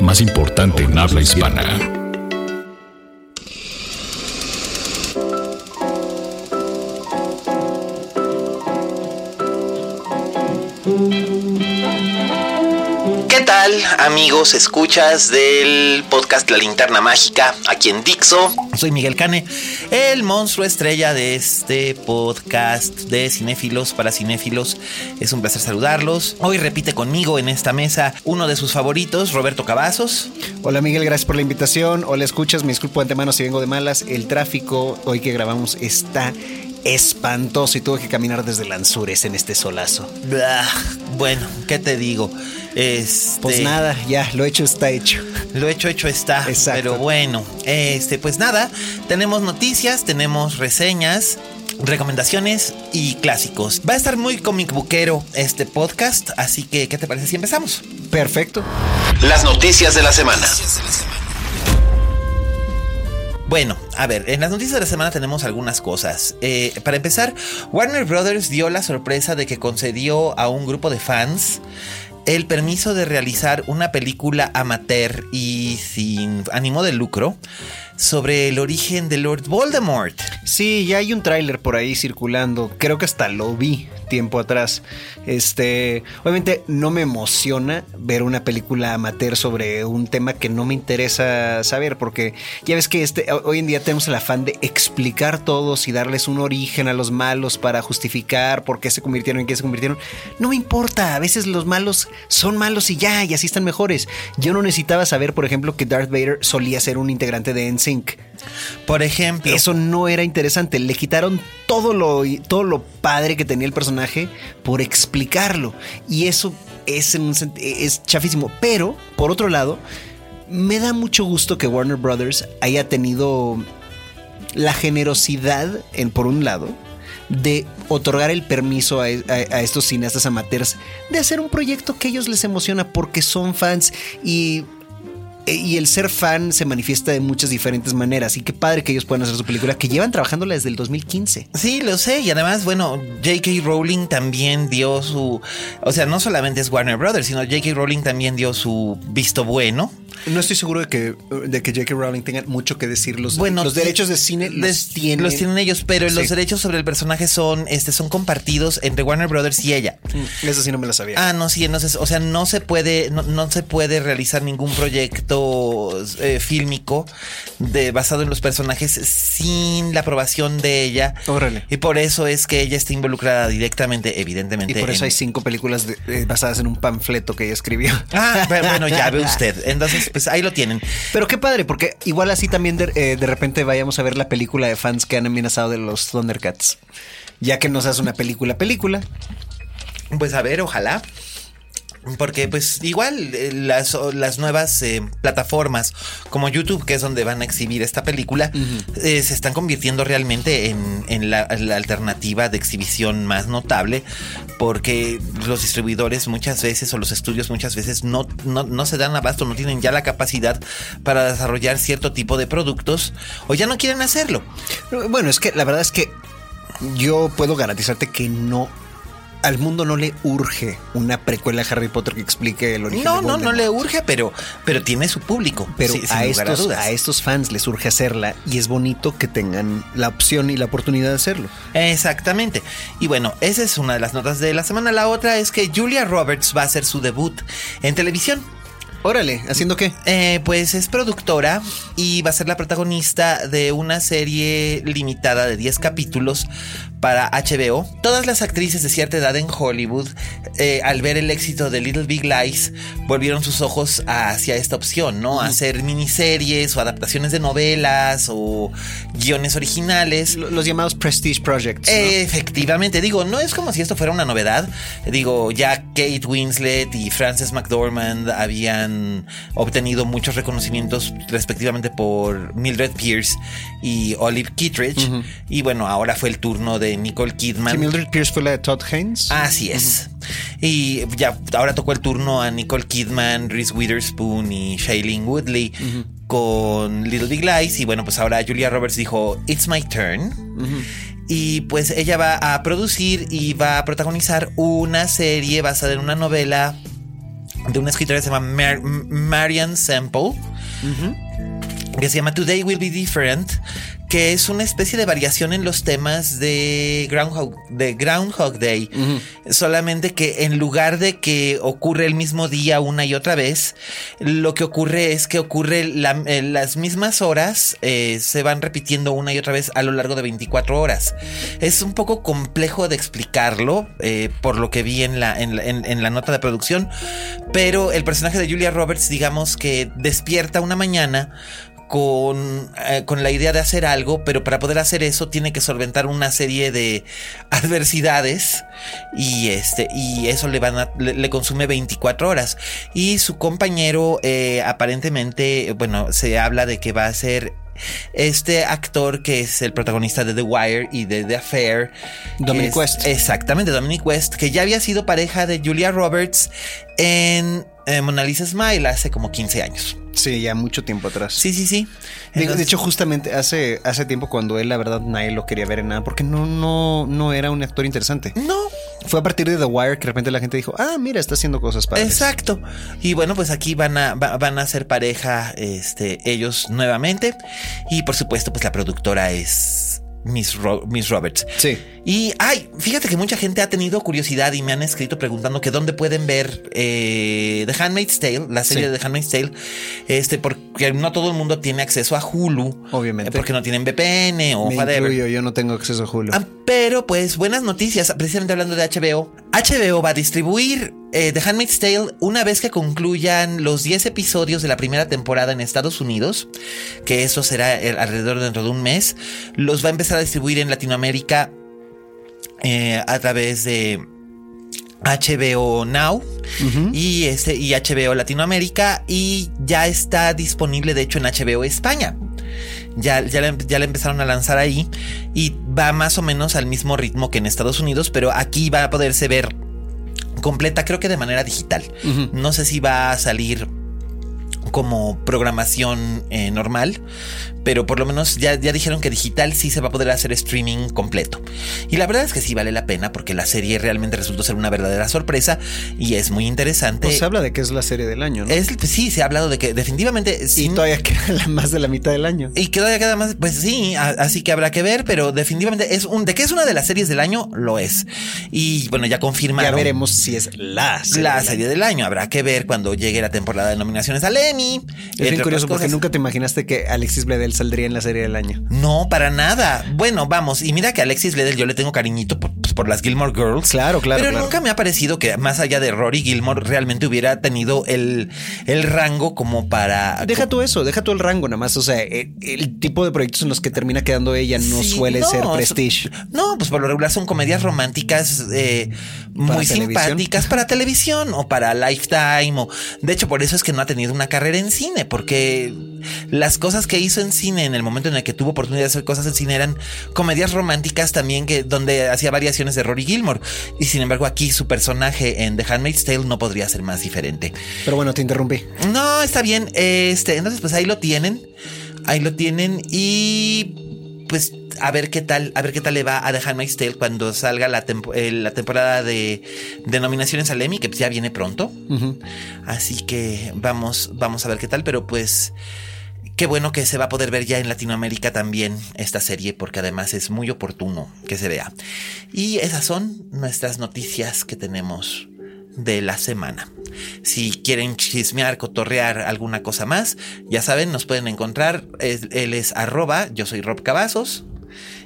más importante en habla hispana. Tal, amigos, escuchas del podcast La Linterna Mágica aquí en Dixo? Soy Miguel Cane, el monstruo estrella de este podcast de cinéfilos para cinéfilos. Es un placer saludarlos. Hoy repite conmigo en esta mesa uno de sus favoritos, Roberto Cavazos. Hola Miguel, gracias por la invitación. Hola, escuchas, me disculpo de antemano si vengo de malas. El tráfico hoy que grabamos está espantoso y tuve que caminar desde Lanzures en este solazo. Blah, bueno, ¿qué te digo? Este, Pues nada, ya, lo hecho está hecho. Lo hecho, hecho está. Exacto. Pero bueno, este, pues nada, tenemos noticias, tenemos reseñas, recomendaciones y clásicos. Va a estar muy comic bookero este podcast, así que, ¿qué te parece si empezamos? Perfecto. Las noticias de la semana. Bueno, a ver, en las noticias de la semana tenemos algunas cosas. Eh, para empezar, Warner Brothers dio la sorpresa de que concedió a un grupo de fans el permiso de realizar una película amateur y sin ánimo de lucro sobre el origen de Lord Voldemort. Sí, ya hay un tráiler por ahí circulando. Creo que hasta lo vi tiempo atrás. Este, obviamente no me emociona ver una película amateur sobre un tema que no me interesa saber porque ya ves que este hoy en día tenemos el afán de explicar todos y darles un origen a los malos para justificar por qué se convirtieron en qué se convirtieron. No me importa, a veces los malos son malos y ya, y así están mejores. Yo no necesitaba saber, por ejemplo, que Darth Vader solía ser un integrante de NSYNC. Por ejemplo, Eso no era interesante. Le quitaron todo lo, todo lo padre que tenía el personaje por explicarlo. Y eso es, chafísimo. Pero, por otro lado, me da mucho gusto que Warner Brothers haya tenido la generosidad, en, por un lado, de otorgar el permiso a, a- a estos cineastas amateurs de hacer un proyecto que a ellos les emociona porque son fans y y el ser fan se manifiesta de muchas diferentes maneras. Y qué padre que ellos puedan hacer su película, que llevan trabajándola desde el 2015. Sí, lo sé. Y además, bueno, J.K. Rowling también dio su. O sea, no solamente es Warner Brothers, sino J.K. Rowling también dio su visto bueno. No estoy seguro de que, de que J.K. Rowling tenga mucho que decir. Los, Bueno, los derechos de cine los tienen. los tienen ellos, pero los derechos sobre el personaje son, este, son compartidos entre Warner Brothers y ella. Mm, Eso sí no me lo sabía. Ah, no, sí, entonces, o sea, no se puede, no, no se puede realizar ningún proyecto eh, fílmico de, basado en los personajes sin la aprobación de ella. Órale. Y por eso es que ella está involucrada directamente, evidentemente. y por eso en- hay cinco películas de- eh, basadas en un panfleto que ella escribió. Ah, bueno, ya ve usted. Entonces, pues ahí lo tienen. Pero qué padre, porque igual así también de, eh, de repente vayamos a ver la película de fans que han amenazado de los Thundercats. Ya que nos hace una película, película. Pues a ver, ojalá. Porque pues igual eh, las, las nuevas eh, plataformas como YouTube, que es donde van a exhibir esta película, eh, se están convirtiendo realmente en, en la, la alternativa de exhibición más notable, porque los distribuidores muchas veces o los estudios muchas veces no, no, no se dan abasto, no tienen ya la capacidad para desarrollar cierto tipo de productos o ya no quieren hacerlo. Bueno, es que la verdad es que yo puedo garantizarte que no. Al mundo no le urge una precuela de Harry Potter que explique el origen No, de no, no le urge, pero, pero tiene su público. Pero sí, a, estos, dudas. a estos fans les urge hacerla y es bonito que tengan la opción y la oportunidad de hacerlo. Exactamente. Y bueno, esa es una de las notas de la semana. La otra es que Julia Roberts va a hacer su debut en televisión. Órale, ¿haciendo qué? Eh, pues es productora y va a ser la protagonista de una serie limitada de 10 capítulos para HBO. Todas las actrices de cierta edad en Hollywood, eh, al ver el éxito de Little Big Lies, volvieron sus ojos hacia esta opción, ¿no? Hacer miniseries o adaptaciones de novelas o guiones originales. Los llamados Prestige Projects. ¿no? Efectivamente, digo, no es como si esto fuera una novedad. Digo, ya Kate Winslet y Frances McDormand habían obtenido muchos reconocimientos respectivamente por Mildred Pierce y Olive Kittredge. Y bueno, ahora fue el turno de Nicole Kidman. Sí, Mildred Pierce fue la de Todd Haynes. Así es. Y ya ahora tocó el turno a Nicole Kidman, Reese Witherspoon y Shailene Woodley con Little Big Lies. Y bueno, pues ahora Julia Roberts dijo, It's my turn. Y pues ella va a producir y va a protagonizar una serie basada en una novela de una escritora que se llama Mar- Marian Semple que se llama Today Will Be Different, que es una especie de variación en los temas de Groundhog, de Groundhog Day. Solamente que en lugar de que ocurre el mismo día una y otra vez, lo que ocurre es que ocurre la- eh, las mismas horas, eh, se van repitiendo una y otra vez a lo largo de 24 horas. Es un poco complejo de explicarlo, eh, por lo que vi en la, en, en- en la nota de producción, pero el personaje de Julia Roberts, digamos que despierta una mañana con, eh, con la idea de hacer algo, pero para poder hacer eso tiene que solventar una serie de adversidades y este y eso le van a- le, le consume 24 horas y su compañero eh, aparentemente bueno se habla de que va a ser este actor que es el protagonista de The Wire y de The Affair Dominic es- West. exactamente Dominic West que ya había sido pareja de Julia Roberts en eh, Mona Lisa Smile hace como 15 años Sí, ya mucho tiempo atrás. sí sí sí De, hecho, justamente hace, hace tiempo cuando él, la verdad, nadie lo quería ver en nada, porque no, no, no era un actor interesante. no Fue a partir de The Wire que de repente la gente dijo, ah, mira, está haciendo cosas padres. Exacto. Y bueno, pues aquí van a, va- van a ser pareja este, ellos nuevamente. Y por supuesto, pues la productora es Miss, Ro- Miss Roberts. Sí. Y, ay, fíjate que mucha gente ha tenido curiosidad y me han escrito preguntando que dónde pueden ver eh, The Handmaid's Tale, la serie Sí. de The Handmaid's Tale, este, porque no todo el mundo tiene acceso a Hulu. Obviamente. eh, Porque no tienen VPN o Me whatever. incluyo, yo no tengo acceso a Hulu. Ah, pero pues buenas noticias, precisamente hablando de HBO. HBO va a distribuir eh, The Handmaid's Tale una vez que concluyan los 10 episodios de la primera temporada en Estados Unidos, que eso será eh, alrededor de dentro de un mes. Los va a empezar a distribuir en Latinoamérica eh, a través de HBO Now y este y HBO Latinoamérica y ya está disponible de hecho en HBO España. Ya, ya, ya le empezaron a lanzar ahí y va más o menos al mismo ritmo que en Estados Unidos, pero aquí va a poderse ver completa, creo que de manera digital. No sé si va a salir como programación eh, normal, pero por lo menos ya, ya dijeron que digital sí se va a poder hacer streaming completo. Y la verdad es que sí vale la pena porque la serie realmente resultó ser una verdadera sorpresa y es muy interesante. Pues se habla de que es la serie del año, ¿no? es, sí, se ha hablado de que definitivamente... y sí- todavía queda más de la mitad del año. y que todavía queda más, pues sí, a- así que habrá que ver, pero definitivamente es un, de que es una de las series del año, lo es. Y bueno, ya confirmaron. Ya veremos si es la serie. La del año. serie del año, habrá que ver cuando llegue la temporada de nominaciones al Emmy. Es bien curioso porque nunca te imaginaste que Alexis Bledel saldría en la serie del año. No, para nada. Bueno, vamos, y mira que a Alexis Bledel yo le tengo cariñito por, pues, por las Gilmore Girls. Claro, claro, Pero claro. nunca me ha parecido que más allá de Rory Gilmore realmente hubiera tenido el, el rango como para... Deja tú eso, deja tú el rango nada más. O sea, el, el tipo de proyectos en los que termina quedando ella no Sí, suele no, ser prestige. No, pues por lo regular son comedias románticas eh, muy televisión? simpáticas para televisión o para Lifetime. O, de hecho, por eso es que no ha tenido una carrera en cine, porque las cosas que hizo en cine en el momento en el que tuvo oportunidad de hacer cosas en cine eran comedias románticas también que donde hacía variaciones de Rory Gilmore. Y sin embargo, aquí su personaje en The Handmaid's Tale no podría ser más diferente. Pero bueno, te interrumpí. No, está bien. Este, entonces, pues ahí lo tienen. Ahí lo tienen. Y pues a ver qué tal, a ver qué tal le va a The Handmaid's Tale cuando salga la, tempo- eh, la temporada de, de nominaciones al Emmy, que pues ya viene pronto. Así que vamos, vamos a ver qué tal, pero pues. Qué bueno que se va a poder ver ya en Latinoamérica también esta serie, porque además es muy oportuno que se vea. Y esas son nuestras noticias que tenemos de la semana. Si quieren chismear, cotorrear alguna cosa más, ya saben, nos pueden encontrar. Él es arroba, yo soy Rob Cavazos.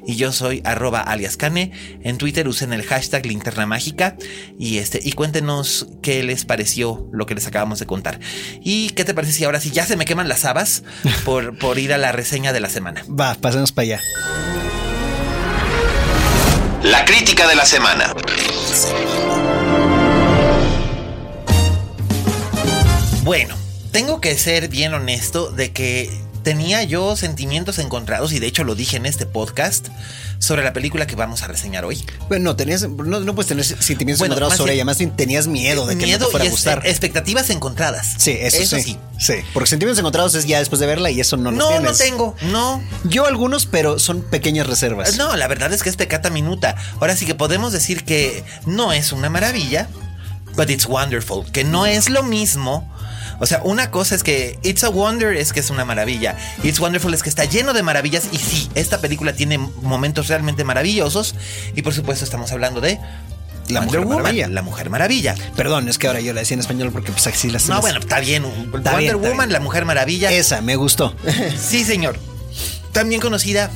Y yo soy arroba alias Cane. En Twitter usen el hashtag linterna mágica y este y cuéntenos qué les pareció lo que les acabamos de contar. Y qué te parece si ahora sí ya se me queman las habas por, por ir a la reseña de la semana. Va, pasemos para allá. La crítica de la semana. Bueno, tengo que ser bien honesto de que tenía yo sentimientos encontrados y de hecho lo dije en este podcast sobre la película que vamos a reseñar hoy. Bueno, no, tenías, no, no puedes tener sentimientos Bueno, encontrados sobre bien- ella, más bien tenías miedo de que no te fuera y a gustar. es- expectativas encontradas. Sí, eso, sí. sí. Porque sentimientos encontrados es ya después de verla y eso no los No, no tienes. tengo, no. Yo algunos, pero son pequeñas reservas. No, la verdad es que es pecata minuta. Ahora sí que podemos decir que no es una maravilla, but it's wonderful, que no es lo mismo. O sea, una cosa es que It's a Wonder es que es una maravilla. It's Wonderful es que está lleno de maravillas. Y sí, esta película tiene momentos realmente maravillosos. Y por supuesto estamos hablando de La Wonder Mujer Woman, Maravilla. La Mujer Maravilla. Perdón, es que ahora yo la decía en español porque pues así las No, bueno, está bien. Wonder bien, está Woman, bien. La Mujer Maravilla. Esa, me gustó. Sí, señor. También conocida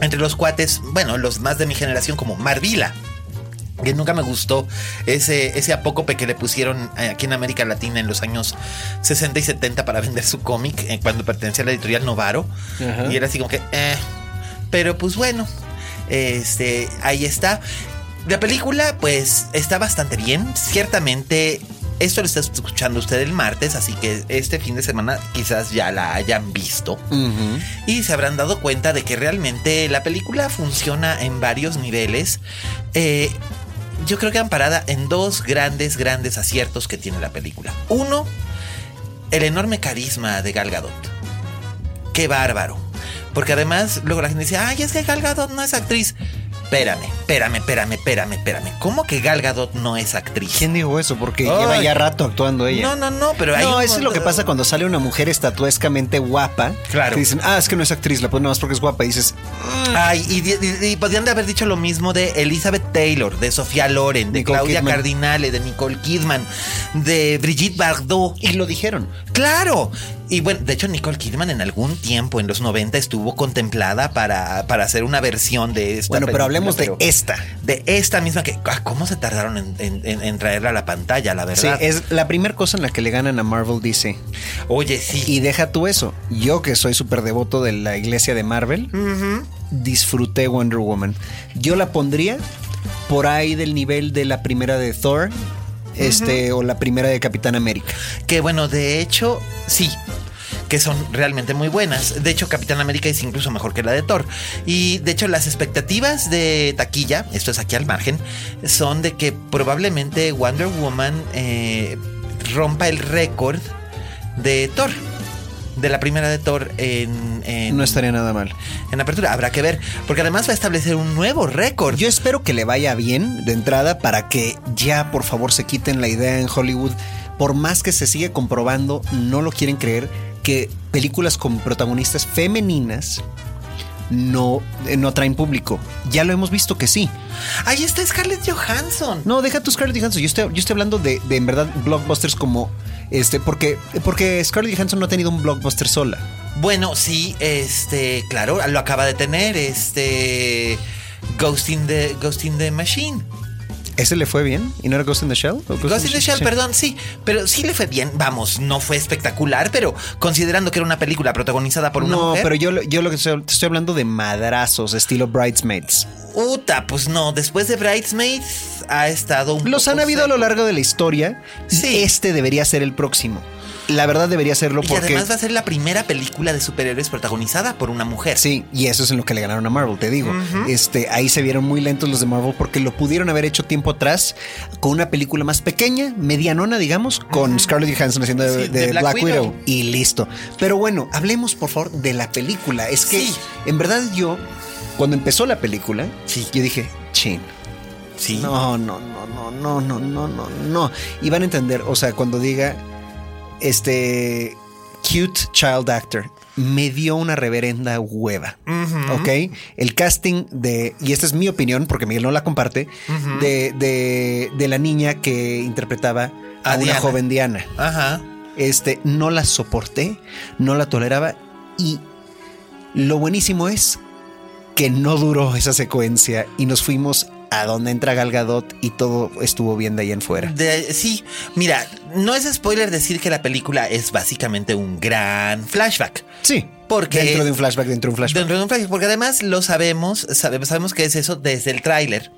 entre los cuates, bueno, los más de mi generación como Marvila. Que nunca me gustó ese, ese apócope que le pusieron eh, aquí en América Latina en los años 60 y 70 para vender su cómic eh, cuando pertenecía a la editorial Novaro. Ajá. Y era así como que, eh. Pero pues bueno, este, ahí está. La película, pues, está bastante bien. Ciertamente, esto lo está escuchando usted el martes, así que este fin de semana quizás ya la hayan visto. Y se habrán dado cuenta de que realmente la película funciona en varios niveles. Eh, yo creo que han parada en dos grandes, grandes aciertos que tiene la película. Uno, el enorme carisma de Gal Gadot. Qué bárbaro. Porque además, luego la gente dice, ay, es que Gal Gadot no es actriz. Espérame, espérame, espérame, espérame, espérame. ¿Cómo que Gal Gadot no es actriz? ¿Quién dijo eso? Porque Ay. lleva ya rato actuando ella. No, no, no, pero hay No, eso es lo que pasa cuando sale una mujer estatuescamente guapa. Claro. Que dicen, ah, es que no es actriz, la ponen nomás porque es guapa. Y dices, Ay, y, y- y podrían de haber dicho lo mismo de Elizabeth Taylor, de Sofía Loren, de Nicole Claudia Kidman. Cardinale, de Nicole Kidman, de Brigitte Bardot. y lo dijeron. ¡Claro! Y bueno, de hecho Nicole Kidman en algún tiempo, en los 90, estuvo contemplada para, para hacer una versión de esta Bueno, pero hablemos pero de esta. De esta misma que... ah, ¿Cómo se tardaron en, en- en- en traerla a la pantalla, la Sí, verdad? es la primera cosa en la que le ganan a Marvel DC. Oye, sí. Y deja tú eso. Yo que soy súper devoto de la iglesia de Marvel, disfruté Wonder Woman. Yo la pondría por ahí del nivel de la primera de Thor. Este, o la primera de Capitán América. Que bueno, de hecho, sí. Que son realmente muy buenas. De hecho, Capitán América es incluso mejor que la de Thor. Y de hecho, las expectativas de taquilla, esto es aquí al margen, son de que probablemente Wonder Woman eh, rompa el récord de Thor. De la primera de Thor en, en, No estaría nada mal. en apertura. Habrá que ver. Porque además va a establecer un nuevo récord. Yo espero que le vaya bien de entrada para que ya por favor se quiten la idea en Hollywood. Por más que se sigue comprobando, no lo quieren creer, que películas con protagonistas femeninas no, eh, no traen público. Ya lo hemos visto que sí. Ahí está Scarlett Johansson. No, deja tu Scarlett Johansson. Yo estoy, yo estoy hablando de, de en verdad blockbusters como este, porque, porque Scarlett Johansson no ha tenido un blockbuster sola. Bueno, sí, este, claro, lo acaba de tener, este, Ghost in the, Ghost in the Machine. ¿Ese le fue bien? ¿Y no era Ghost in the Shell? ¿O Ghost in the Shell, perdón, sí, pero sí le fue bien, vamos, no fue espectacular, pero considerando que era una película protagonizada por una No, mujer. pero yo, lo- yo lo que estoy, te estoy hablando de madrazos, estilo Bridesmaids. Uta, pues no, después de Bridesmaids ha estado un Los poco han habido a lo largo de la historia. Sí. Este debería ser el próximo. La verdad debería serlo Y porque... además va a ser la primera película de superhéroes protagonizada por una mujer. Sí, y eso es en lo que le ganaron a Marvel, te digo. Este, ahí se vieron muy lentos los de Marvel porque lo pudieron haber hecho tiempo atrás con una película más pequeña, medianona, digamos, con Scarlett Johansson haciendo de, Sí, de de Black Black, Widow. Widow. y listo. Pero bueno, hablemos por favor de la película. Es que Sí. en verdad yo cuando empezó la película, Sí. yo dije, chin. Sí. No, no, no, no, no, no, no, no, no. Y van a entender, o sea, cuando diga este cute child actor, me dio una reverenda hueva. ¿Ok? El casting de, y esta es mi opinión, porque Miguel no la comparte, de, de, de la niña que interpretaba a, A una Diana. joven Diana. Ajá. Este, no la soporté, no la toleraba y lo buenísimo es que no duró esa secuencia y nos fuimos a donde entra Gal Gadot y todo estuvo bien de ahí en fuera. De- sí, mira, no es spoiler decir que la película es básicamente un gran flashback. Sí, Porque- dentro de un flashback, dentro de un flashback. Dentro de un flashback, porque además lo sabemos, sabemos, sabemos que es eso desde el tráiler.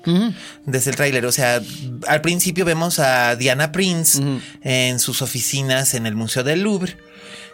Desde el tráiler. O sea, al principio vemos a Diana Prince en sus oficinas en el Museo del Louvre.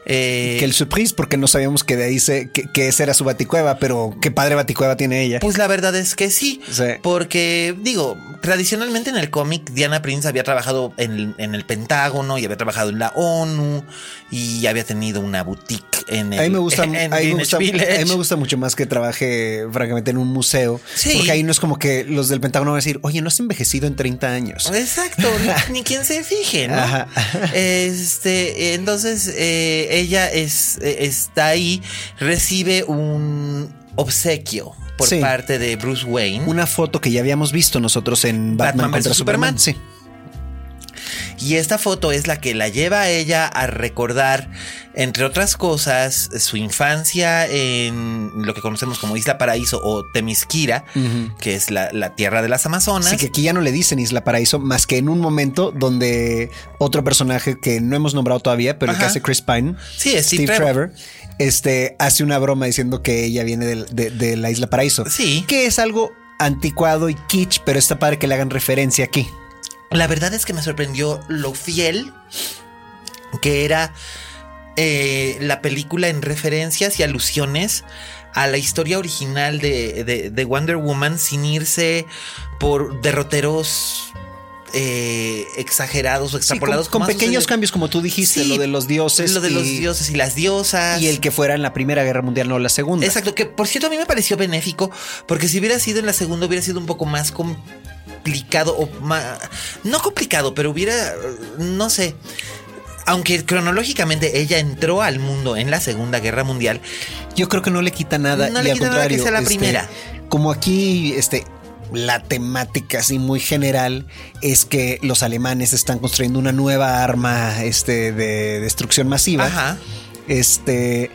Eh, que el surprise, porque no sabíamos que de ahí se, que, que esa era su baticueva, pero qué padre baticueva tiene ella. Pues la verdad es que sí, Sí. porque digo, tradicionalmente en el cómic Diana Prince había trabajado en, en el Pentágono y había trabajado en la ONU y había tenido una boutique en el A mí me gusta, en a mí me gusta, a mí me gusta mucho más que trabaje, francamente, en un museo. Sí. Porque ahí no es como que los del Pentágono van a decir, oye, no has envejecido en 30 años. Exacto, ni, ni quien se fije, ¿no? Ajá. Este, entonces eh, ella es, eh, está ahí, recibe un obsequio por Sí. parte de Bruce Wayne. Una foto que ya habíamos visto nosotros en Batman, Batman contra Superman. Superman. Sí. Y esta foto es la que la lleva a ella a recordar, entre otras cosas, su infancia en lo que conocemos como Isla Paraíso o Temisquira, que es la, la tierra de las Amazonas. Así que aquí ya no le dicen Isla Paraíso, más que en un momento donde otro personaje que no hemos nombrado todavía, pero el que hace Chris Pine, Sí, Steve Trevor. este, hace una broma diciendo que ella viene de, de la Isla Paraíso. Sí. Que es algo anticuado y kitsch, pero está padre que le hagan referencia aquí. La verdad es que me sorprendió lo fiel que era eh, la película en referencias y alusiones a la historia original de, de- de Wonder Woman sin irse por derroteros eh, exagerados o Sí, con, extrapolados. con pequeños cambios, como tú dijiste, Sí, lo de los dioses. Lo de los y- dioses y las diosas. Y el que fuera en la Primera Guerra Mundial, no la Segunda. Exacto, que por cierto a mí me pareció benéfico, porque si hubiera sido en la segunda hubiera sido un poco más complicado o más... No complicado, pero hubiera, no sé, aunque cronológicamente ella entró al mundo en la Segunda Guerra Mundial, Yo creo que no le quita nada. No y le al nada que contrario, sea la este, primera. Como aquí, este. La temática así muy general es que los alemanes están construyendo una nueva arma este, de destrucción masiva. Ajá. Este,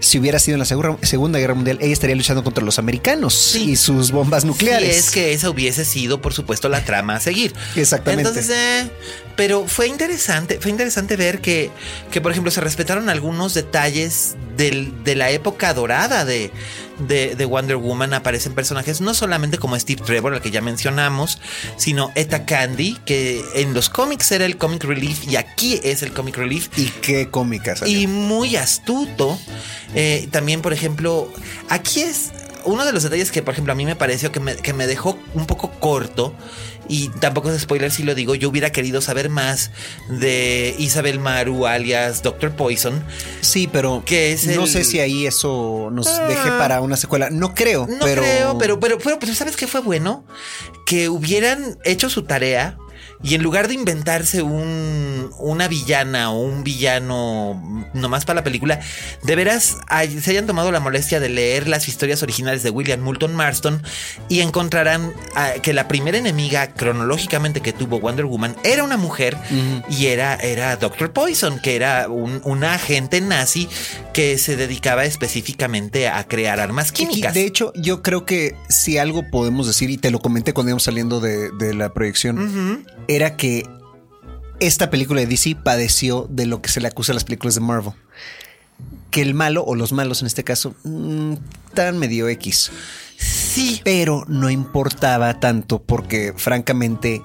si hubiera sido en la Segura- Segunda Guerra Mundial, ella estaría luchando contra los americanos y sus bombas nucleares. Sí, es que esa hubiese sido, por supuesto, la trama a seguir. Exactamente. Entonces, eh, pero fue interesante, fue interesante ver que, que, por ejemplo, se respetaron algunos detalles del- de la época dorada de, de, de Wonder Woman. Aparecen personajes no solamente como Steve Trevor, al que ya mencionamos, sino Eta Candy, que en los cómics era el comic relief y aquí es el comic relief. Y qué cómica salió. Y muy astuto. Eh, también, por ejemplo, aquí es uno de los detalles que, por ejemplo, a mí me pareció que me, que me dejó un poco corto. Y tampoco es spoiler si lo digo. Yo hubiera querido saber más de Isabel Maru, alias Doctor Poison. Sí, pero que es no el- sé si ahí eso nos Ah. deje para una secuela. No creo, No pero creo, pero, pero, pero, pero ¿sabes qué fue bueno? Que hubieran hecho su tarea y en lugar de inventarse un, una villana o un villano nomás para la película, de veras hay- se hayan tomado la molestia de leer las historias originales de William Moulton Marston y encontrarán ah, que la primera enemiga cronológicamente que tuvo Wonder Woman era una mujer y era, era Doctor Poison, que era un, una agente nazi que se dedicaba específicamente a crear armas químicas. de hecho, yo creo que si algo podemos decir, y te lo comenté cuando íbamos saliendo de, de la proyección, era que esta película de DC padeció de lo que se le acusa a las películas de Marvel. Que el malo, o los malos en este caso, mm, tan medio X. Sí, Pero no importaba tanto porque, francamente,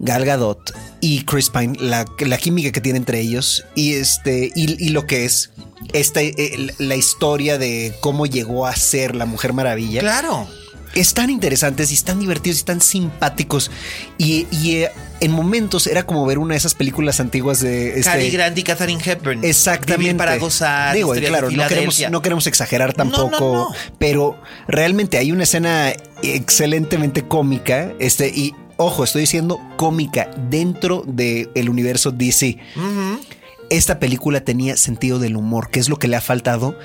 Gal Gadot y Chris Pine, la, la química que tiene entre ellos y este y, y lo que es esta eh, la historia de cómo llegó a ser la Mujer Maravilla claro. Están interesantes y están divertidos y están simpáticos y, y, eh, en momentos era como ver una de esas películas antiguas de este, Cary Grant y Katharine Hepburn. Exactamente. Vivir para gozar. Digo, claro, no queremos, Filadelfia. no queremos exagerar tampoco, No, no, no. pero realmente hay una escena excelentemente cómica. Este, y ojo, estoy diciendo cómica dentro del universo DC. Esta película tenía sentido del humor, que es lo que le ha faltado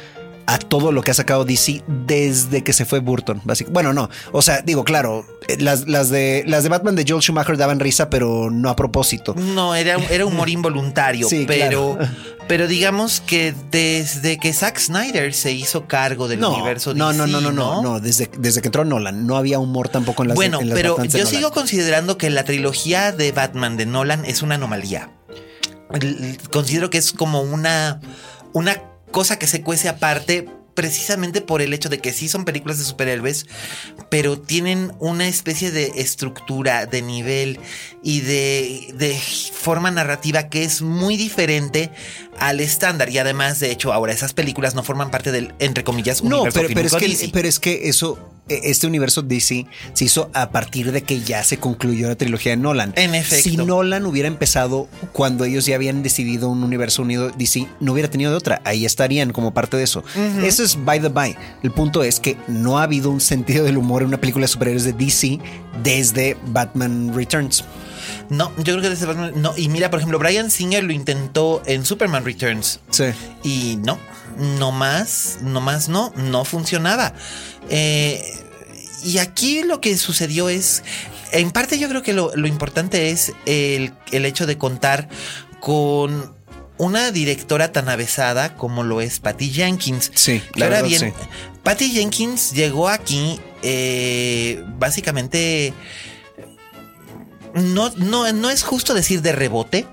a todo lo que ha sacado DC desde que se fue Burton. básic- Bueno, no. O sea, digo, claro, eh, las, las de, las de Batman de Joel Schumacher daban risa, pero no a propósito. No, era, era humor involuntario, Sí, pero, claro. pero digamos que desde que Zack Snyder se hizo cargo del No, universo no, no, DC, no, no, no, no. Desde, desde que entró Nolan no había humor tampoco en las Bueno, en las pero yo sigo considerando que la trilogía de Batman de Nolan es una anomalía. Considero que es como una, una cosa que se cuece aparte precisamente por el hecho de que sí son películas de superhéroes, pero tienen una especie de estructura, de nivel y de, de forma narrativa que es muy diferente al estándar. Y además, de hecho, ahora esas películas no forman parte del, entre comillas, No, universo pero, pero es que, DC. pero es que eso, eh, este universo DC se hizo a partir de que ya se concluyó la trilogía de Nolan. En efecto. Si Nolan hubiera empezado cuando ellos ya habían decidido un universo unido DC, no hubiera tenido de otra. Ahí estarían como parte de eso. Eso es by the by. El punto es que no ha habido un sentido del humor en una película de superhéroes de DC desde Batman Returns. No, yo creo que desde Batman. No, y mira, por ejemplo, Brian Singer lo intentó en Superman Returns. Sí. Y no, no más, no más, no, no funcionaba. Eh, y aquí lo que sucedió es, en parte yo creo que lo, lo importante es el, el hecho de contar con una directora tan avesada como lo es Patty Jenkins. Sí, la verdad, bien, sí. Patty Jenkins llegó aquí eh, básicamente no, no, no es justo decir de rebote.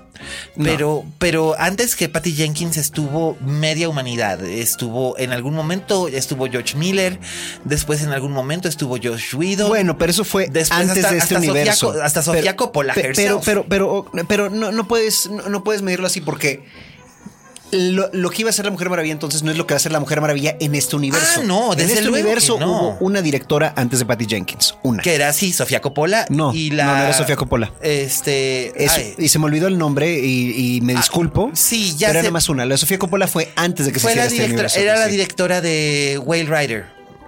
No. Pero, pero antes que Patty Jenkins estuvo media humanidad. Estuvo en algún momento, estuvo George Miller. Después en algún momento estuvo Josh Whedon. Bueno, pero eso fue Después antes hasta- de este hasta Sofía universo. Co- hasta Sofía Pero- Coppola Pero, pero, pero, pero no, no puedes, no, no puedes medirlo así porque lo, lo que iba a ser la Mujer Maravilla entonces no es lo que va a ser la Mujer Maravilla en este universo. Ah, no, en desde este luego que universo no. hubo una directora antes de Patty Jenkins. Una. que era así, Sofía Coppola. No, y la, no, no era Sofía Coppola. Este. Es- ay, y se me olvidó el nombre y, y me disculpo. sí, ya Pero era más una. La Sofía Coppola fue antes de que fue se la hiciera este directora, universo. era la Sí. directora de Whale Rider.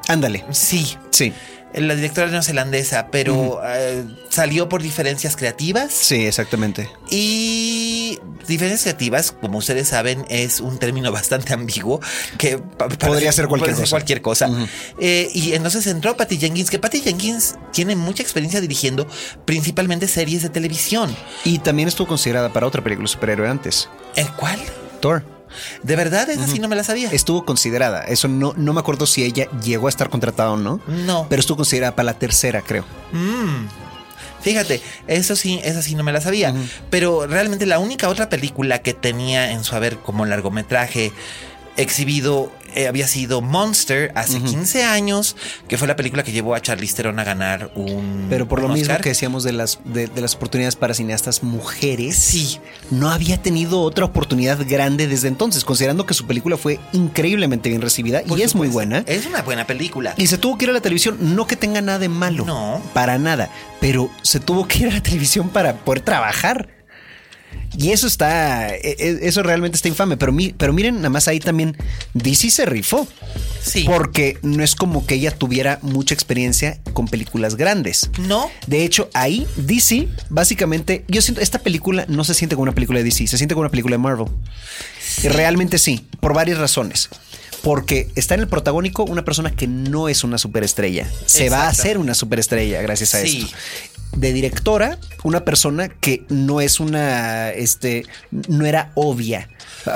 Ándale. Sí. Sí, La directora neozelandesa, pero eh, salió por diferencias creativas. sí, exactamente. Y diferencias creativas, como ustedes saben, es un término bastante ambiguo que Podría ser cualquier cosa. cualquier cosa. Eh, y entonces entró Patty Jenkins, que Patty Jenkins tiene mucha experiencia dirigiendo principalmente series de televisión. Y también estuvo considerada para otra película superhéroe antes. ¿El cuál? Thor. De verdad, esa sí no me la sabía. Estuvo considerada. Eso no, no me acuerdo si ella llegó a estar contratada o no. No. Pero estuvo considerada para la tercera, creo. Mm. Fíjate, eso sí, esa sí no me la sabía. Pero realmente la única otra película que tenía en su haber como largometraje exhibido eh, había sido Monster hace 15 años, que fue la película que llevó a Charlize Theron a ganar un Pero por lo mismo que decíamos de las, de, de las oportunidades para cineastas mujeres, Sí. no había tenido otra oportunidad grande desde entonces, considerando que su película fue increíblemente bien recibida Por y es muy buena. Es una buena película. Y se tuvo que ir a la televisión, no que tenga nada de malo. No. Para nada. Pero se tuvo que ir a la televisión para poder trabajar. Y eso está. e- e- Eso realmente está infame. Pero, mi- pero miren, nada más ahí también. DC se rifó. Sí. Porque no es como que ella tuviera mucha experiencia con películas grandes. No. De hecho, ahí DC, básicamente, yo siento, esta película no se siente como una película de DC, se siente como una película de Marvel. Y Realmente sí, por varias razones. Porque está en el protagónico una persona que no es una superestrella. Se va a hacer una superestrella gracias a Sí. esto. De directora, una persona que no es una, este, no era obvia.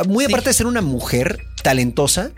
Muy Sí. aparte de ser una mujer talentosa,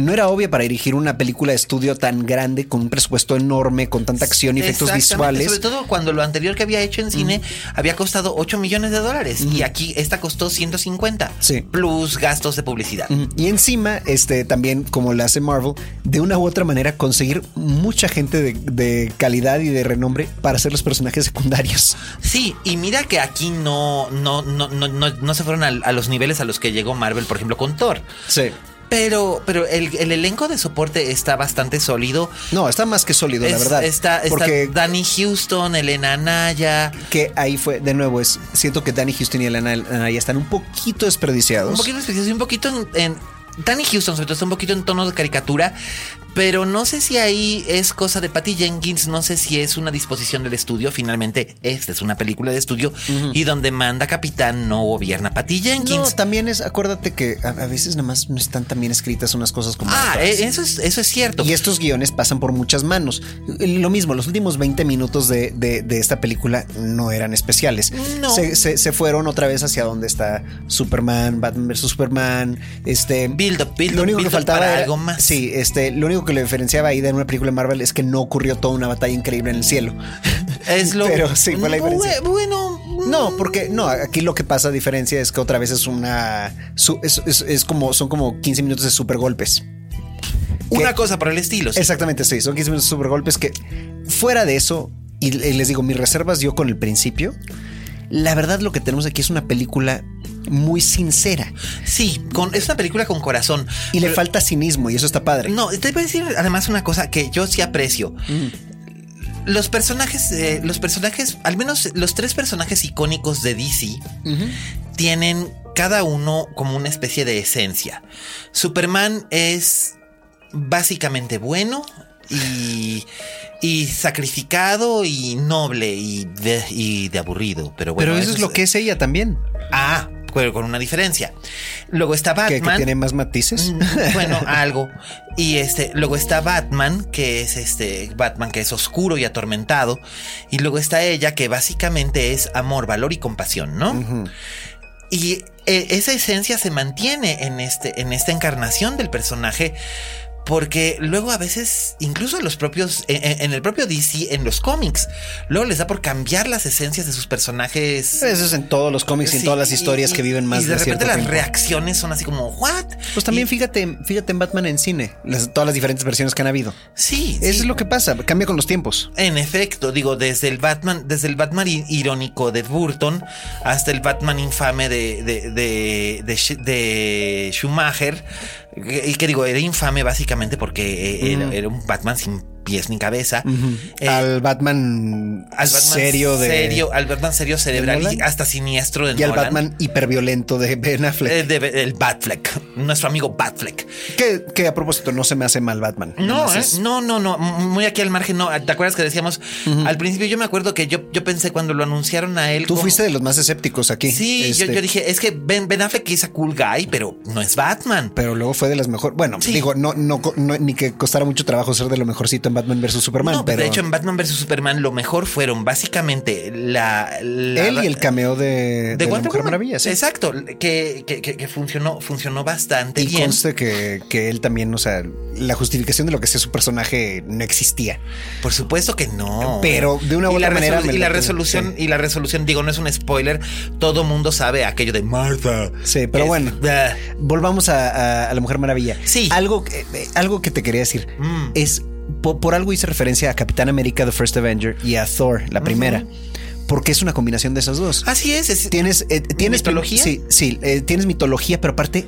no era obvia para dirigir una película de estudio tan grande, con un presupuesto enorme, con tanta acción y efectos visuales. Sobre todo cuando lo anterior que había hecho en cine había costado 8 millones de dólares y aquí esta costó 150 Sí. plus gastos de publicidad. Y encima, este, también, como lo hace Marvel, de una u otra manera conseguir mucha gente de, de calidad y de renombre para ser los personajes secundarios. Sí, y mira que aquí no, no, no, no, no, no se fueron a, los niveles a los que llegó Marvel, por ejemplo, con Thor. Sí. Pero, pero el, el elenco de soporte está bastante sólido. No, está más que sólido, la verdad. Está, está porque Danny Houston, Elena Naya. que ahí fue, de nuevo, es siento que Danny Houston y Elena Anaya están un poquito desperdiciados. Un poquito especial y un poquito en, en- Danny Houston, sobre todo, está un poquito en tono de caricatura, pero no sé si ahí es cosa de Patty Jenkins, no sé si es una disposición del estudio. Finalmente, esta es una película de estudio y donde manda capitán no gobierna Patty Jenkins. No, también es, acuérdate que a, a veces nada más no están tan bien escritas unas cosas como ah, otras. eh, eso es, eso es cierto. Y estos guiones pasan por muchas manos. Lo mismo, los últimos 20 minutos de, de- de esta película no eran especiales. No. Se, se- se fueron otra vez hacia donde está Superman, Batman vs. Superman. Este, lo único que build up faltaba para era- algo más. Sí, este, lo único que le diferenciaba ahí de una película de Marvel es que no ocurrió toda una batalla increíble en el cielo. Es lo. Pero sí, fue la diferencia. Bu- Bueno. No, porque no, aquí lo que pasa a diferencia es que otra vez es una su- es, es- es como son como 15 minutos de super golpes. Una que- cosa por el estilo. sí. Exactamente, sí, son 15 minutos de super golpes que fuera de eso y les digo mis reservas yo con el principio, la verdad lo que tenemos aquí es una película muy sincera Sí, con, es una película con corazón. y le falta cinismo y eso está padre. No, te voy a decir además una cosa que yo sí aprecio. Los personajes, eh, los personajes, al menos los tres personajes icónicos de DC, tienen cada uno como una especie de esencia. Superman es básicamente bueno y, y sacrificado y noble y de, y de aburrido. Pero bueno, Pero eso es lo que es ella también, Ah, pero con una diferencia. Luego está Batman. que tiene más matices. Mm, Bueno, algo. Y este, luego está Batman, que es este Batman que es oscuro y atormentado. Y luego está ella, que básicamente es amor, valor y compasión, ¿no? Y eh, esa esencia se mantiene en este, en esta encarnación del personaje. Porque luego a veces, incluso los propios, en, en- en el propio DC, en los cómics, luego les da por cambiar las esencias de sus personajes. Eso es en todos los cómics y en Sí, todas las historias y- que viven más y de, repente las tiempo. reacciones son así como, ¿what? Pues también Y- fíjate, fíjate en Batman en cine, las- todas las diferentes versiones que han habido. Sí, Eso sí. es lo que pasa, cambia con los tiempos. En efecto, digo, desde el Batman, desde el Batman irónico de Burton hasta el Batman infame de, de, de, de Schumacher. Y que digo, era infame básicamente porque eh, era, era un Batman sin pies ni cabeza. Eh, al Batman al Batman serio de serio, al Batman serio cerebral y hasta siniestro de y al. Batman hiperviolento de Ben Affleck. Eh, de- el Batfleck, nuestro amigo Batfleck. que, que a propósito no se me hace mal Batman. No, ¿eh? no, no, no, muy aquí al margen, no. ¿Te acuerdas que decíamos al principio? Yo me acuerdo que yo, yo pensé cuando lo anunciaron a él. Tú como- fuiste de los más escépticos aquí. Sí, yo, Este, yo dije, es que Ben, ben Affleck es a cool guy, pero no es Batman. Pero luego fue de las mejores. Bueno, Sí. digo, no, no- ni que costara mucho trabajo ser de lo mejorcito en Batman vs Superman. no, pues, pero de hecho en Batman vs Superman lo mejor fueron básicamente la, la- él y el cameo de, de, la Wonder Mujer. Maravilla. sí. Exacto, que, que, que- que funcionó, funcionó bastante Y bien. conste que, que él también, o sea, la justificación de lo que sea su personaje no existía. Por supuesto que no. Pero de una u otra manera Y la- resolución, sí. y la resolución, digo, no es un spoiler. Todo mundo sabe aquello de Martha. Sí, pero Es- bueno. Volvamos a, a- a la Mujer Maravilla. Sí. Algo, que- eh, algo que te quería decir Mm. es po- por, algo hice referencia a Capitán América, The First Avenger y a Thor, la primera. Porque es una combinación de esas dos. Así es. es- Tienes, eh, tienes ¿Mitología? Sí, sí, eh, tienes mitología, pero aparte.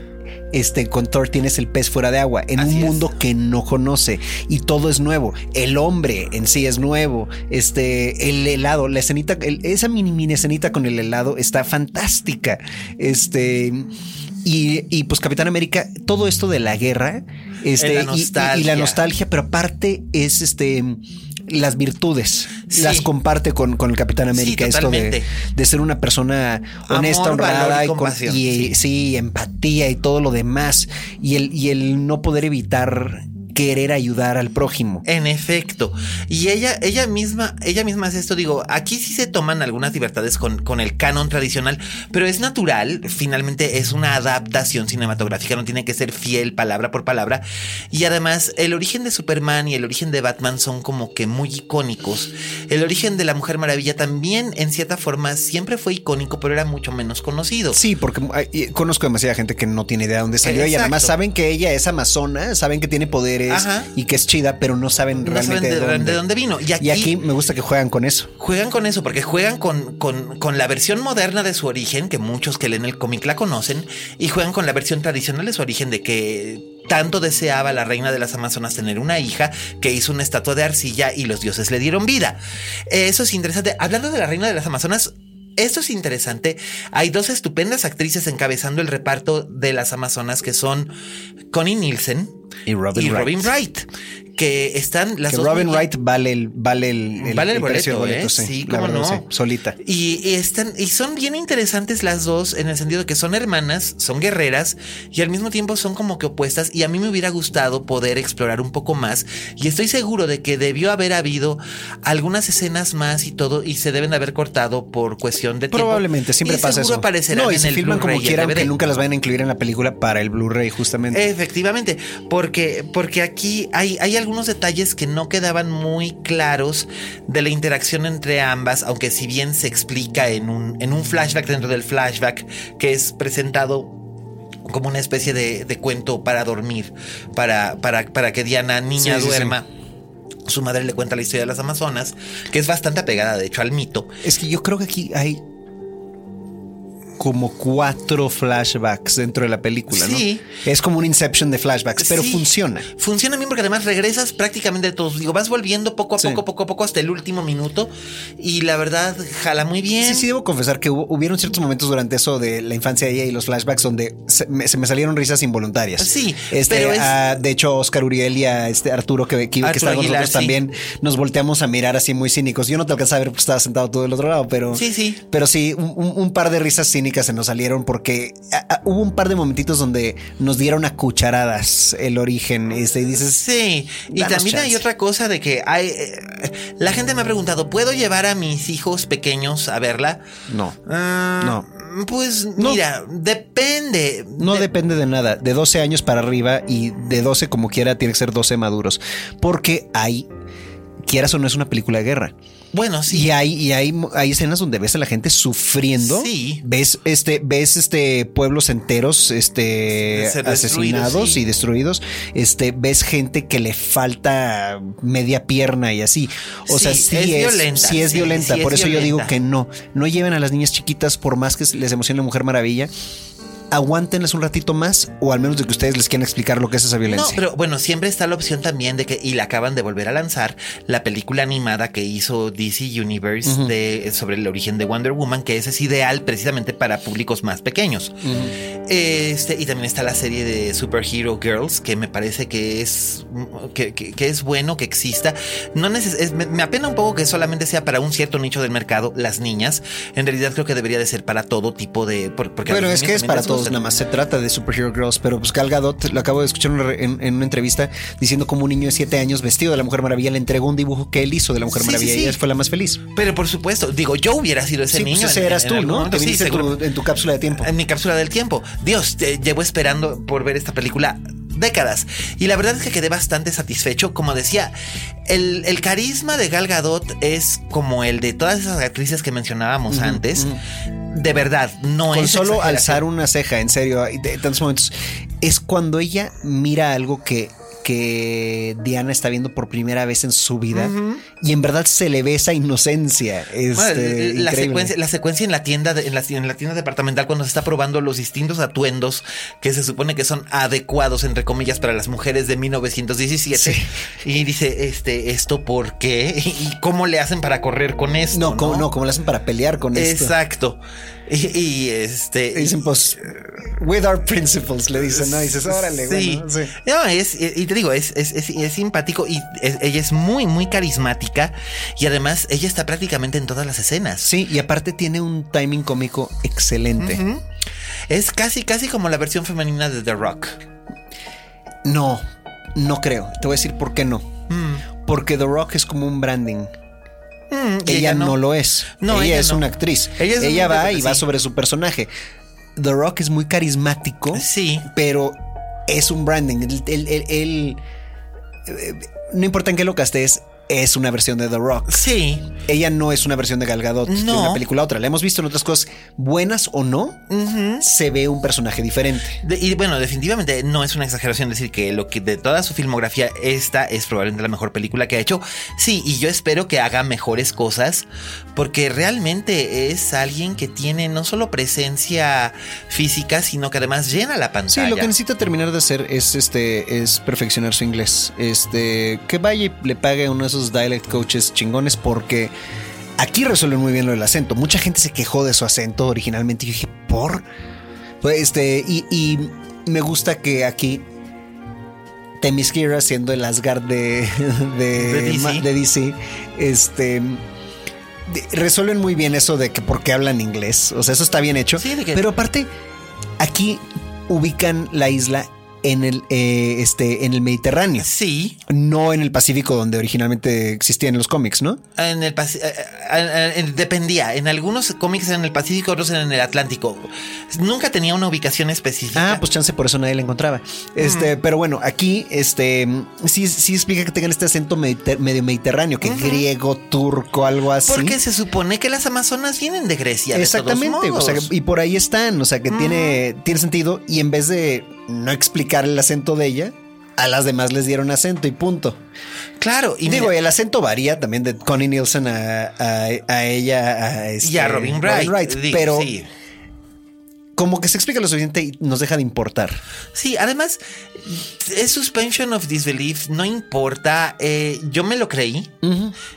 Este, con Thor tienes el pez fuera de agua en Así un es. mundo que no conoce y todo es nuevo. El hombre en sí es nuevo. Este, el helado, la escenita, el- esa mini, mini escenita con el helado está fantástica. Este, y, y, pues Capitán América, todo esto de la guerra, este, La y- y- y, nostalgia. la nostalgia, pero aparte es este las virtudes Sí. las comparte con, con el Capitán América. esto de, de ser una persona honesta, Amor, honrada y y, con- sí. empatía y todo lo demás. Y el, y el no poder evitar querer ayudar al prójimo. En efecto. Y ella, ella misma, ella misma hace esto. Digo, aquí sí se toman algunas libertades con, con el canon tradicional, pero es natural. Finalmente es una adaptación cinematográfica, no tiene que ser fiel palabra por palabra. Y además, el origen de Superman y el origen de Batman son como que muy icónicos. El origen de la Mujer Maravilla también, en cierta forma, siempre fue icónico, pero era mucho menos conocido. Sí, porque hay- y conozco demasiada gente que no tiene idea de dónde salió y Exacto. además saben que ella es amazona, saben que tiene Ajá. y que es chida, pero no saben No realmente saben de, de, dónde. de dónde vino. Y aquí, Y aquí me gusta que juegan con eso. Juegan con eso, porque juegan con, con, con la versión moderna de su origen, que muchos que leen el cómic la conocen, y juegan con la versión tradicional de su origen, de que tanto deseaba la reina de las Amazonas tener una hija, que hizo una estatua de arcilla y los dioses le dieron vida. Eso es interesante. Hablando de la reina de las Amazonas, esto es interesante. Hay dos estupendas actrices encabezando el reparto de las Amazonas que son Connie Nielsen Y Robin Wright. Robin Wright, que están las que dos Robin Wright vale el, vale el, Vale el precio boleto, del ¿eh? Sí, la cómo verdad, no. sí, solita. Y, y están, y son bien interesantes las dos en el sentido de que son hermanas, son guerreras y al mismo tiempo son como que opuestas. Y a mí me hubiera gustado poder explorar un poco más. Y estoy seguro de que debió haber habido algunas escenas más y todo, y se deben haber cortado por cuestión de tiempo. Probablemente, siempre Y pasa seguro eso. aparecerán no, y en se el filman como el quieran, que nunca las vayan a incluir en la película para el Blu-ray, justamente. Efectivamente, porque, porque aquí hay, hay algunos detalles que no quedaban muy claros de la interacción entre ambas, aunque si bien se explica en un, en un flashback dentro del flashback que es presentado como una especie de, de cuento para dormir, para, para, para que Diana, niña, Sí, sí, sí. duerma. Su madre le cuenta la historia de las Amazonas, que es bastante apegada, de hecho, al mito. Es que yo creo que aquí hay como cuatro flashbacks dentro de la película, Sí. ¿no? Es como un Inception de flashbacks, pero Sí. funciona. Funciona bien porque además regresas prácticamente de todos. Digo, vas volviendo poco a Sí. poco, poco a poco hasta el último minuto. Y la verdad, jala muy bien. Sí, sí, debo confesar que hubo, hubieron ciertos momentos durante eso de la infancia de ella y los flashbacks donde se me, se me salieron risas involuntarias. Sí, este, pero es- a- de hecho, Oscar Uriel y a este Arturo, que, que, que Arturo está con Aguilar, nosotros sí. también, nos volteamos a mirar así muy cínicos. Yo no te alcanzaba a ver porque estaba sentado todo del otro lado, pero. Sí, sí. Pero sí, un, un- par de risas se nos salieron porque a- a- hubo un par de momentitos donde nos dieron a cucharadas el origen. Este, y dices. Sí, y también hay otra cosa de que hay. eh, la gente me ha preguntado: ¿puedo llevar a mis hijos pequeños a verla? No. Ah, No. Pues No. mira, depende. No De- depende de nada. De 12 años para arriba y de 12 como quiera tiene que ser 12 maduros. Porque hay, quieras o no, es una película de guerra. Bueno, sí. Y hay, y hay, hay escenas donde ves a la gente sufriendo. Sí. Ves este, ves este pueblos enteros, este asesinados sí. y destruidos. Este, ves gente que le falta media pierna y así. O Sí, sea, sí es es, violenta, sí es violenta. es Por eso yo digo que no. No lleven a las niñas chiquitas por más que les emocione Mujer Maravilla. Aguántenlas un ratito más, o al menos de que ustedes les quieran explicar lo que es esa violencia. No, pero bueno, siempre está la opción también de que, y la acaban de volver a lanzar, la película animada que hizo DC Universe de, sobre el origen de Wonder Woman, que ese es ideal precisamente para públicos más pequeños. Este, y también está la serie de Superhero Girls, que me parece que es, que, que- que es bueno que exista. No neces- es- me, me apena un poco que solamente sea para un cierto nicho del mercado, las niñas. En realidad creo que debería de ser para todo tipo de... por- Porque Bueno, es que es para les nada más se trata de Superhero Girls, pero pues Gal Gadot, lo acabo de escuchar en una re- en, en una entrevista diciendo como un niño de 7 años vestido de la Mujer Maravilla le entregó un dibujo que él hizo de la Mujer Sí, Maravilla sí. y ella fue la más feliz. Pero por supuesto, digo, yo hubiera sido ese sí, niño. pues ese en- eras en tú, ¿no? Te viniste en seguro. tu, en tu cápsula de tiempo. En mi cápsula del tiempo. Dios, te llevo esperando por ver esta película décadas. Y la verdad es que quedé bastante satisfecho. Como decía, el, el carisma de Gal Gadot es como el de todas esas actrices que mencionábamos antes. De verdad, no Con es. solo exageración. alzar una ceja, en serio, de tantos momentos. Es cuando ella mira algo que, que Diana está viendo por primera vez en su vida y en verdad se le ve esa inocencia. Este, la, secuencia, la secuencia en la tienda de- en, la, en la tienda departamental cuando se está probando los distintos atuendos que se supone que son adecuados entre comillas para las mujeres de 1917 y dice este esto por qué y cómo le hacen para correr con esto No, como, no, como lo hacen para pelear con esto. exacto y, y, este Dicen, pues, with our principles, le dicen, ¿no? Y dices, órale, sí. bueno, sí. No, es, y te digo, es, es, es- es simpático y es- ella es muy, muy carismática y además ella está prácticamente en todas las escenas. Sí, y aparte tiene un timing cómico excelente. Es casi, casi como la versión femenina de The Rock. No, no creo. Te voy a decir por qué no. Mm. Porque The Rock es como un branding. Mm, Ella, no. lo es. No, ella, ella es no. una actriz. Ella es va y va sobre su personaje. The Rock es muy carismático. Sí. Pero es un branding. El- eh, no importa en qué lo castes, es una versión de The Rock. Sí. Ella no es una versión de Gal Gadot de No. una película a otra. La hemos visto en otras cosas, buenas o no, se ve un personaje diferente. De- y bueno, definitivamente no es una exageración decir que lo que de toda su filmografía esta es probablemente la mejor película que ha hecho. Sí, y yo espero que haga mejores cosas porque realmente es alguien que tiene no solo presencia física, sino que además llena la Sí, pantalla. lo que necesita terminar de hacer es este es perfeccionar su inglés. Este, que vaya y le pague uno de esos dialect coaches chingones porque Aquí resuelven muy bien lo del acento. Mucha gente se quejó de su acento originalmente. Y yo dije, ¿por? Pues este, y, y me gusta que aquí Themyscira siendo el Asgard de, de, De DC. ma- de DC, este resuelven muy bien eso de que por qué hablan inglés. O sea, eso está bien hecho. Sí, de que- Pero aparte, aquí ubican la isla en el, eh, este, en el Mediterráneo, Sí, no en el Pacífico donde originalmente existían los cómics, ¿no? en el eh, eh, eh, dependía. En algunos cómics en el Pacífico, otros en el Atlántico. Nunca tenía una ubicación específica. Ah, pues chance por eso nadie la encontraba. Este, pero bueno, aquí este sí, sí explica que tengan este acento mediter- medio mediterráneo, que griego, turco, algo así. Porque se supone que las Amazonas vienen de Grecia. de Exactamente, o sea, y por ahí están, o sea, que tiene, tiene sentido. Y en vez de no explicar el acento de ella, a las demás les dieron acento y punto. claro. Y Digo, mira- el acento varía también de Connie Nielsen a, a- a ella, a, este, y a Robin Wright. digo, pero sí. Como que se explica lo suficiente y nos deja de importar. Sí, además, es suspension of disbelief, no importa. eh, yo me lo creí.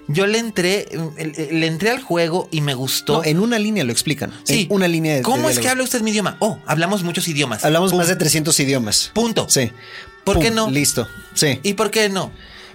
Yo le entré, le entré al juego y me gustó. No, en una línea lo explican. sí, En una línea de ¿Cómo de es que habla usted mi idioma? Oh, hablamos muchos idiomas. Hablamos Pum, más de 300 idiomas. Punto. Sí. ¿Por qué no? Listo. Sí. ¿Y por qué no?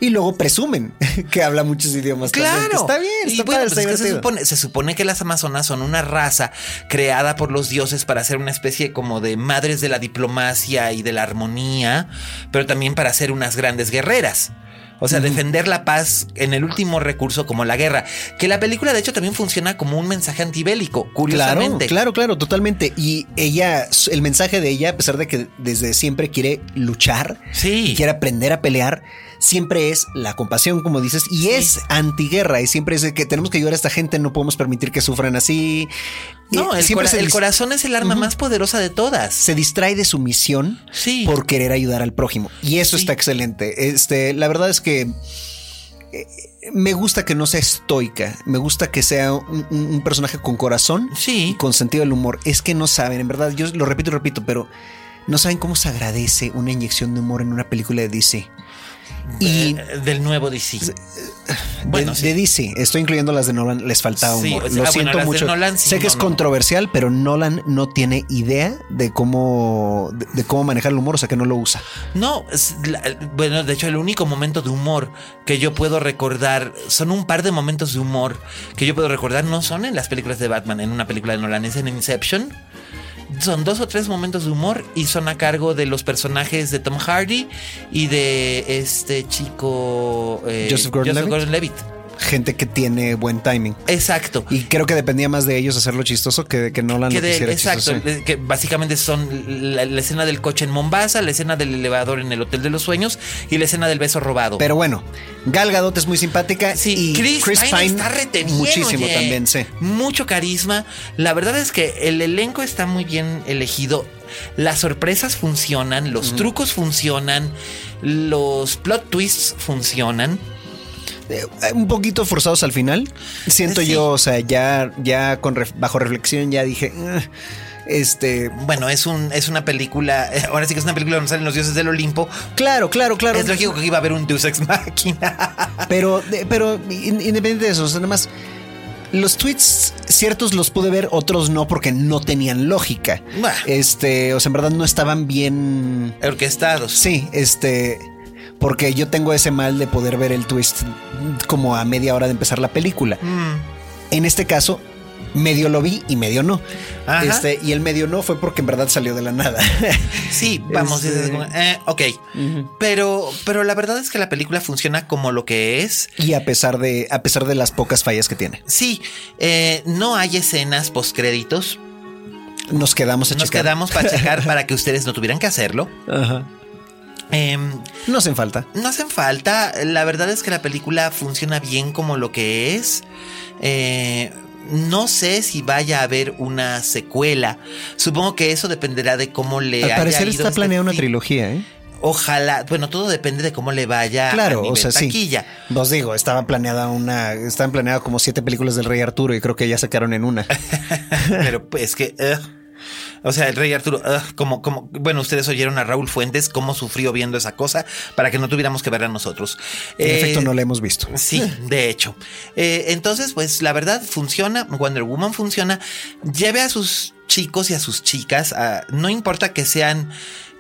Luego presumen que habla muchos idiomas. también, Claro. está bien. Y bueno, padre, pues está es que se, supone, se supone que las amazonas son una raza creada por los dioses para ser una especie como de madres de la diplomacia y de la armonía, pero también para ser unas grandes guerreras. O sea, defender la paz en el último recurso como la guerra. Que la película, de hecho, también funciona como un mensaje antibélico, Claro, curiosamente. claro, claro, totalmente. Y ella, el mensaje de ella, a pesar de que desde siempre quiere luchar Sí. y quiere aprender a pelear, siempre es la compasión, como dices, y es antiguerra. Y siempre es de que tenemos que ayudar a esta gente, no podemos permitir que sufran así. No, el, siempre cora- el corazón es el arma más poderosa de todas. se distrae de su misión Sí. por querer ayudar al prójimo. Y eso Sí. está excelente. Este, la verdad es que eh, me gusta que no sea estoica. Me gusta que sea un personaje con corazón Sí. y con sentido del humor. Es que no saben, en verdad, yo lo repito y repito, pero no saben cómo se agradece una inyección de humor en una película de DC. Y Eh, del nuevo DC. de, Bueno, sí. de DC, estoy incluyendo las de Nolan, les faltaba Sí, humor. o sea, Lo ah, siento mucho. Nolan sí, sé que no, es no. controversial, pero Nolan no tiene idea de cómo, de, de cómo manejar el humor, o sea que no lo usa. No, es la- bueno, de hecho el único momento de humor que yo puedo recordar, son un par de momentos de humor que yo puedo recordar, no son en las películas de Batman, en una película de Nolan, es en Inception. Son dos o tres momentos de humor y son a cargo de los personajes de Tom Hardy y de este chico eh, Joseph Gordon-Levitt. Gordon-Levitt. Gente que tiene buen timing. Exacto. Y creo que dependía más de ellos hacerlo chistoso que de que Nolan Que lo de- quisiera exacto, chistoso. que básicamente son la, la escena del coche en Mombasa, la escena del elevador en el Hotel de los Sueños y la escena del beso robado. Pero bueno, Gal Gadot es muy simpática Sí, y Chris, Chris, Pine, Pine está rete bien, muchísimo oye. también, sí. Mucho carisma. La verdad es que el elenco está muy bien elegido. Las sorpresas funcionan, los trucos funcionan, los plot twists funcionan. Eh, un poquito forzados al final. Siento Sí. yo, o sea, ya, ya con ref- bajo reflexión ya dije, "Ah, este, Bueno, es un es una película, eh, ahora sí que es una película donde salen los dioses del Olimpo. claro, claro, claro. Es lógico que iba a haber un Deus Ex Machina. Pero, pero in- independiente de eso, o sea, nada más. Los tweets ciertos los pude ver, otros no, porque no tenían lógica. Bah. Este, o sea, en verdad no estaban bien. Orquestados. Sí, este. Porque yo tengo ese mal de poder ver el twist como a media hora de empezar la película. Mm. En este caso, medio lo vi y medio no. Ajá. Este, y el medio no fue porque en verdad salió de la nada. Sí, vamos, Este- eh, ok. Pero, pero la verdad es que la película funciona como lo que es. y a pesar de, a pesar de las pocas fallas que tiene. Sí, eh, no hay escenas postcréditos. Nos quedamos a Nos checar. quedamos para checar para que ustedes no tuvieran que hacerlo. Ajá. Em, No hacen falta. no hacen falta. La verdad es que la película funciona bien como lo que es. Eh, no sé si vaya a haber una secuela. Supongo que eso dependerá de cómo le Al haya parecer ido está este planeada una trilogía, ¿eh? Ojalá, bueno, todo depende de cómo le vaya Claro, a o nivel sea, sí. taquilla. Os digo, estaba planeada una, estaban planeadas como siete películas del Rey Arturo y creo que ya sacaron en una. Pero pues que. ugh. O sea, el rey Arturo, ugh, como, como, bueno, ustedes oyeron a Raúl Fuentes cómo sufrió viendo esa cosa para que no tuviéramos que verla nosotros. En Eh, efecto, no la hemos visto. Sí, de hecho. Eh, entonces, pues la verdad funciona, Wonder Woman funciona. Lleve a sus chicos y a sus chicas, a- no importa que sean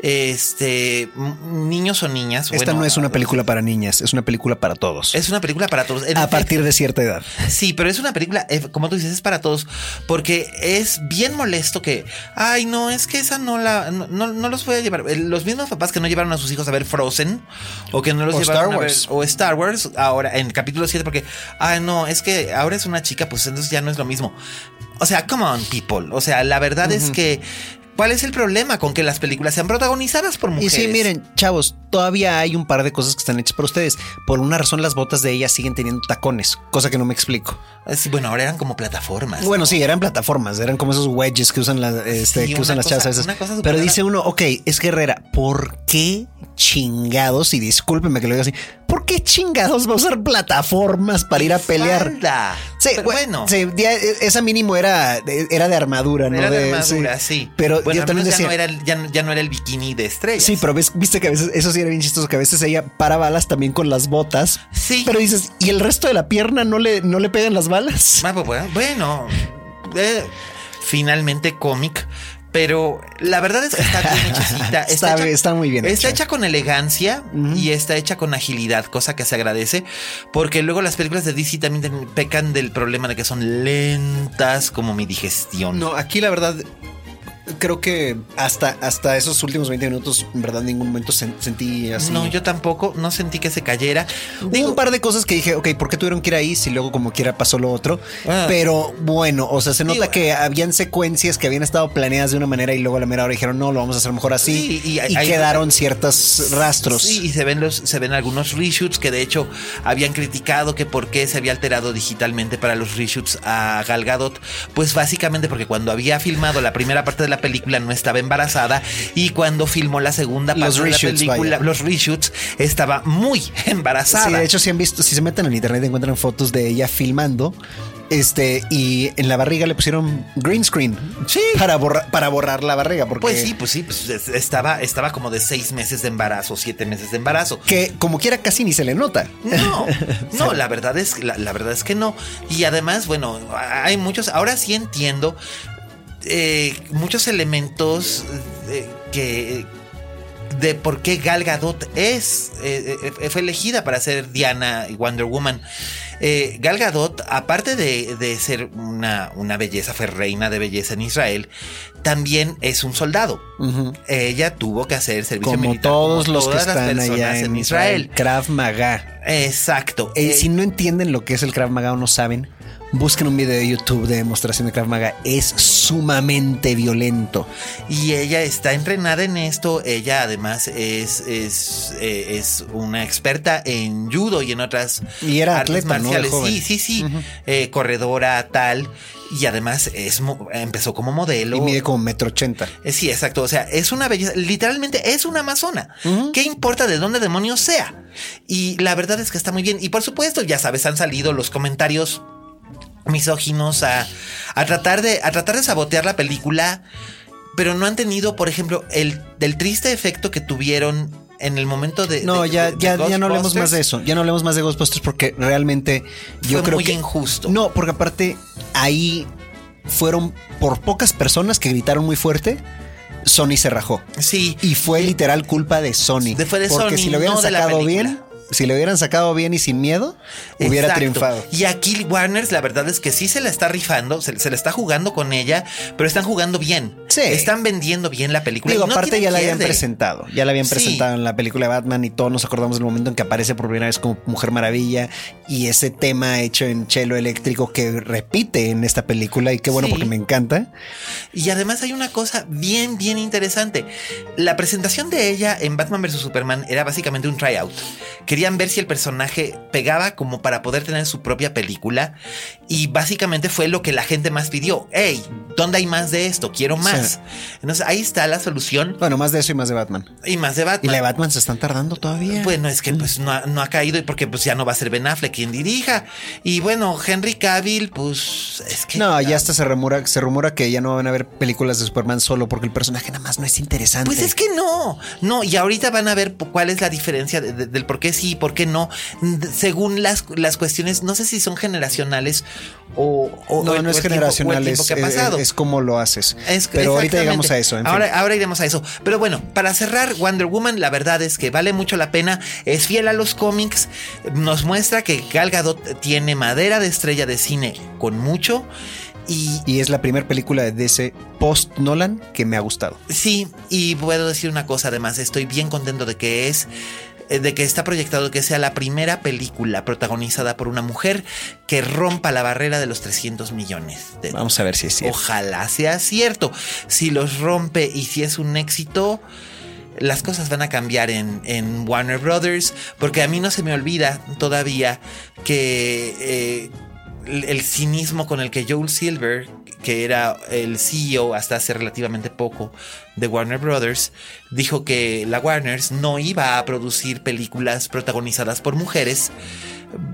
este niños o niñas. Esta bueno, no es una película para niñas, es una película para todos. Es una película para todos. En a efecto, partir de cierta edad. Sí, pero es una película, eh, como tú dices, es para todos, porque es bien molesto que, ay, no, es que esa no la, no, no, no los voy a llevar. Eh, Los mismos papás que no llevaron a sus hijos a ver Frozen, o que no los O llevaron Star a ver, Wars. o Star Wars, ahora en capítulo 7, porque, ay, no, es que ahora es una chica, pues entonces ya no es lo mismo. O sea, come on, people. O sea, la verdad es que, ¿cuál es el problema con que las películas sean protagonizadas por Y mujeres? sí, miren, chavos, todavía hay un par de cosas que están hechas para ustedes. Por una razón, las botas de ella siguen teniendo tacones, cosa que no me explico. Bueno, ahora eran como plataformas. Bueno, sí, eran plataformas, eran como esos wedges que usan, las este, Sí, que usan las chavas a veces. Pero rara. dice uno, ok, es guerrera, ¿por qué chingados? Y discúlpeme que lo diga así, ¿por qué chingados va a usar plataformas para ir a pelear? Falda. Sí, Pero bueno, sí, ya, esa mínimo era, era de armadura, ¿no? Era de armadura, sí. sí. Pero bueno, yo también decía, ya, no era, el- ya, no- ya no era el bikini de estrellas. Sí, pero ves, viste que a veces, eso sí era bien chistoso, que a veces ella para balas también con las botas. Sí. Pero dices, ¿y el resto de la pierna no le, no le pegan las balas? Ah, pues, bueno, bueno, eh, finalmente cómic. Pero la verdad es que está bien hechecita. Está está muy bien Está hecha. hecha con elegancia y está hecha con agilidad, cosa que se agradece. Porque luego las películas de DC también pecan del problema de que son lentas como mi digestión. No, aquí la verdad creo que hasta, hasta esos últimos 20 minutos, en verdad, en ningún momento sen- sentí así. No, yo tampoco, no sentí que se cayera. Hubo un par de cosas que dije, ok, ¿por qué tuvieron que ir ahí si luego como quiera pasó lo otro? Ah. Pero bueno, o sea, se nota Digo- que habían secuencias que habían estado planeadas de una manera y luego a la mera hora dijeron, no, lo vamos a hacer mejor así. Sí, y y, hay- hay- quedaron ciertos rastros. Sí, y se ven los, se ven algunos reshoots que de hecho habían criticado que por qué se había alterado digitalmente para los reshoots a Gal Gadot. Pues básicamente porque cuando había filmado la primera parte de la película no estaba embarazada y cuando filmó la segunda Los parte de la reshoots, película, vaya. los reshoots, estaba muy embarazada. Sí, de hecho, si han visto, si se meten en internet encuentran fotos de ella filmando. Este, y en la barriga le pusieron green screen. Sí. Para borrar, para borrar la barriga. Porque Pues sí, pues sí, pues es- estaba, estaba como de seis meses de embarazo, siete meses de embarazo. Que como quiera casi ni se le nota. No, no, la verdad es la, la verdad es que no. Y además, bueno, hay muchos. Ahora sí entiendo eh, muchos elementos eh, que de por qué Gal Gadot es eh, eh, fue elegida para ser Diana y Wonder Woman. Eh, Gal Gadot, aparte de, de ser una, una belleza, fue reina de belleza en Israel, también es un soldado. Ella tuvo que hacer servicio Como militar. todos como los que las están allá en Israel. Krav Maga. Exacto. Eh, si no entienden lo que es el Krav Maga o no saben, busquen un video de YouTube de demostración de Krav Maga. Es sumamente violento. Y ella está entrenada en esto. Ella además es, es, eh, es una experta en judo y en otras Y era atleta, ¿no? De joven. Sí, sí, sí. Eh, corredora, tal. Y además es, empezó como modelo. Y mide como metro ochenta. Eh, Sí, exacto. O sea, es una belleza. Literalmente es una amazona. ¿Qué importa de dónde demonios sea? Y la verdad es que está muy bien. Y por supuesto, ya sabes, han salido los comentarios misóginos a, a tratar de a tratar de sabotear la película, pero no han tenido, por ejemplo, el del triste efecto que tuvieron en el momento de No, de- ya, de- de ya, ya no hablemos más de eso. Ya no hablemos más de Ghostbusters porque realmente yo Fue creo muy que. injusto. No, porque aparte ahí fueron por pocas personas que gritaron muy fuerte. Sony se rajó. Sí. Y fue literal culpa de Sony. De- fue de porque Sony, si lo hubieran no sacado bien, si lo hubieran sacado bien y sin miedo, hubiera Exacto. triunfado. Y aquí Warner, la verdad es que sí se la está rifando, se, se la está jugando con ella, pero están jugando bien. Sí. Están vendiendo bien la película. Digo, no aparte ya la habían presentado. Ya la habían Sí. presentado en la película de Batman y todos nos acordamos del momento en que aparece por primera vez como Mujer Maravilla y ese tema hecho en chelo eléctrico que repite en esta película y qué bueno Sí. porque me encanta. Y además hay una cosa bien, bien interesante. La presentación de ella en Batman vs. Superman era básicamente un tryout. Querían ver si el personaje pegaba como para poder tener su propia película y básicamente fue lo que la gente más pidió. Hey, ¿dónde hay más de esto? Quiero más. Sí. Entonces ahí está la solución Bueno, más de eso y más de Batman. y más de Batman. Y la de Batman se están tardando todavía. Bueno, es que pues no ha, no ha caído y porque pues ya no va a ser Ben Affleck quien dirija. Y bueno, Henry Cavill, pues es que... No, ya hasta se rumora, se rumora que ya no van a haber películas de Superman solo porque el personaje nada más no es interesante. Pues es que no, no, y ahorita van a ver cuál es la diferencia de- de- del por qué sí y por qué no, según las, las cuestiones, no sé si son generacionales o, o- no, o el- no es generacional, tiempo es, ha es- pasado. es como lo haces. Es- Pero ahorita llegamos a eso. en fin. ahora, ahora iremos a eso. Pero bueno, para cerrar, Wonder Woman, la verdad es que vale mucho la pena. Es fiel a los cómics. Nos muestra que Gal Gadot tiene madera de estrella de cine con mucho. Y Y es la primera película de DC post Nolan que me ha gustado. sí, y puedo decir una cosa además. Estoy bien contento de que es. Eh, De que está proyectado que sea la primera película protagonizada por una mujer que rompa la barrera de los 300 millones de Vamos a ver si es cierto. Ojalá sea cierto. Si los rompe y si es un éxito, las cosas van a cambiar en, en Warner Brothers. Porque a mí no se me olvida todavía que eh, el, cinismo con el que Joel Silver, que era el CEO hasta hace relativamente poco de Warner Brothers, dijo que la Warners no iba a producir películas protagonizadas por mujeres.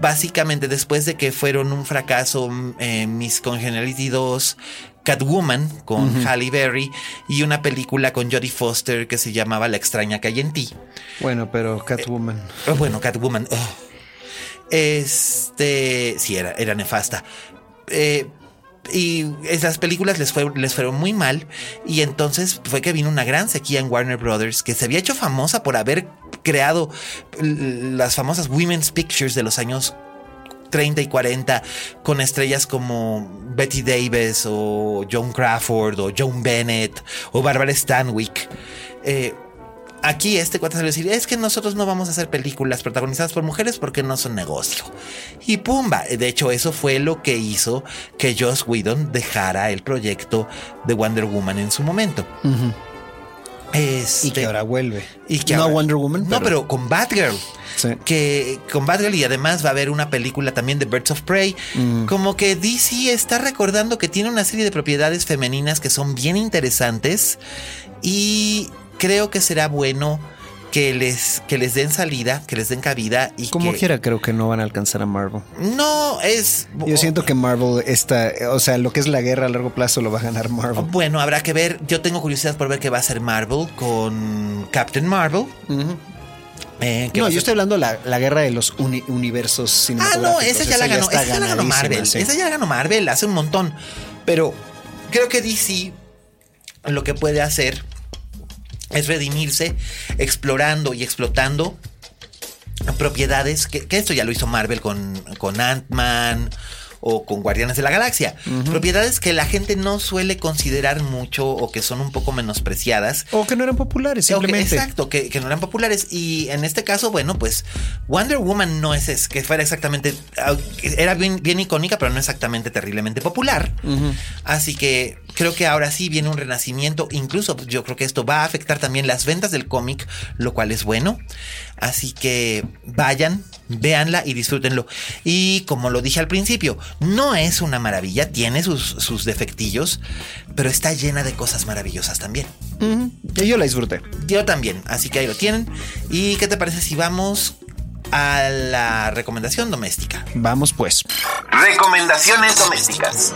Básicamente después de que fueron un fracaso eh, Miss Congeniality 2, Catwoman con Halle Berry y una película con Jodie Foster que se llamaba La extraña que hay en ti. Bueno, pero Catwoman. Oh, bueno, Catwoman. oh. Este. Sí, era, era nefasta. Eh, y esas películas les, fue, les fueron muy mal. Y entonces fue que vino una gran sequía en Warner Brothers, que se había hecho famosa por haber creado las famosas Women's Pictures de los años 30 y 40 con estrellas como Betty Davis o Joan Crawford o Joan Bennett o Barbara Stanwyck. Eh, aquí este cuate salió a decir, es que nosotros no vamos a hacer películas protagonizadas por mujeres porque no son negocio. Y pumba, de hecho eso fue lo que hizo que Joss Whedon dejara el proyecto de Wonder Woman en su momento. Este- Y que ahora vuelve. y que no ahora- Wonder Woman. No, pero con Batgirl. Sí. Que con Batgirl y además va a haber una película también de Birds of Prey. Como que DC está recordando que tiene una serie de propiedades femeninas que son bien interesantes. Y creo que será bueno que les, que les den salida, que les den cabida. Y Como que- quiera, creo que no van a alcanzar a Marvel. No, es. Yo siento que Marvel está, o sea, lo que es la guerra a largo plazo lo va a ganar Marvel. Bueno, habrá que ver. Yo tengo curiosidad por ver qué va a hacer Marvel con Captain Marvel. Eh, No, yo estoy hablando la, la guerra de los uni- universos Ah, cinematográficos. no, esa ya la ganó. Esa ya la ganó Marvel. sí. Esa ya la ganó Marvel hace un montón. Pero creo que DC lo que puede hacer es redimirse explorando y explotando propiedades, que, esto ya lo hizo Marvel con, con Ant-Man o con Guardianes de la Galaxia. Propiedades que la gente no suele considerar mucho o que son un poco menospreciadas. O que no eran populares, que- simplemente. exacto, que, que no eran populares. Y en este caso, bueno, pues Wonder Woman no es, es que fuera exactamente. ah, Era bien, bien icónica, pero no exactamente terriblemente popular. Así que creo que ahora sí viene un renacimiento. Incluso yo creo que esto va a afectar también las ventas del cómic, lo cual es bueno. Así que vayan, véanla y disfrútenlo. Y como lo dije al principio, no es una maravilla, tiene sus, sus defectillos, pero está llena de cosas maravillosas también. Yo la disfruté. Yo también, así que ahí lo tienen. ¿Y qué te parece si vamos a la recomendación doméstica? Vamos pues. Recomendaciones domésticas.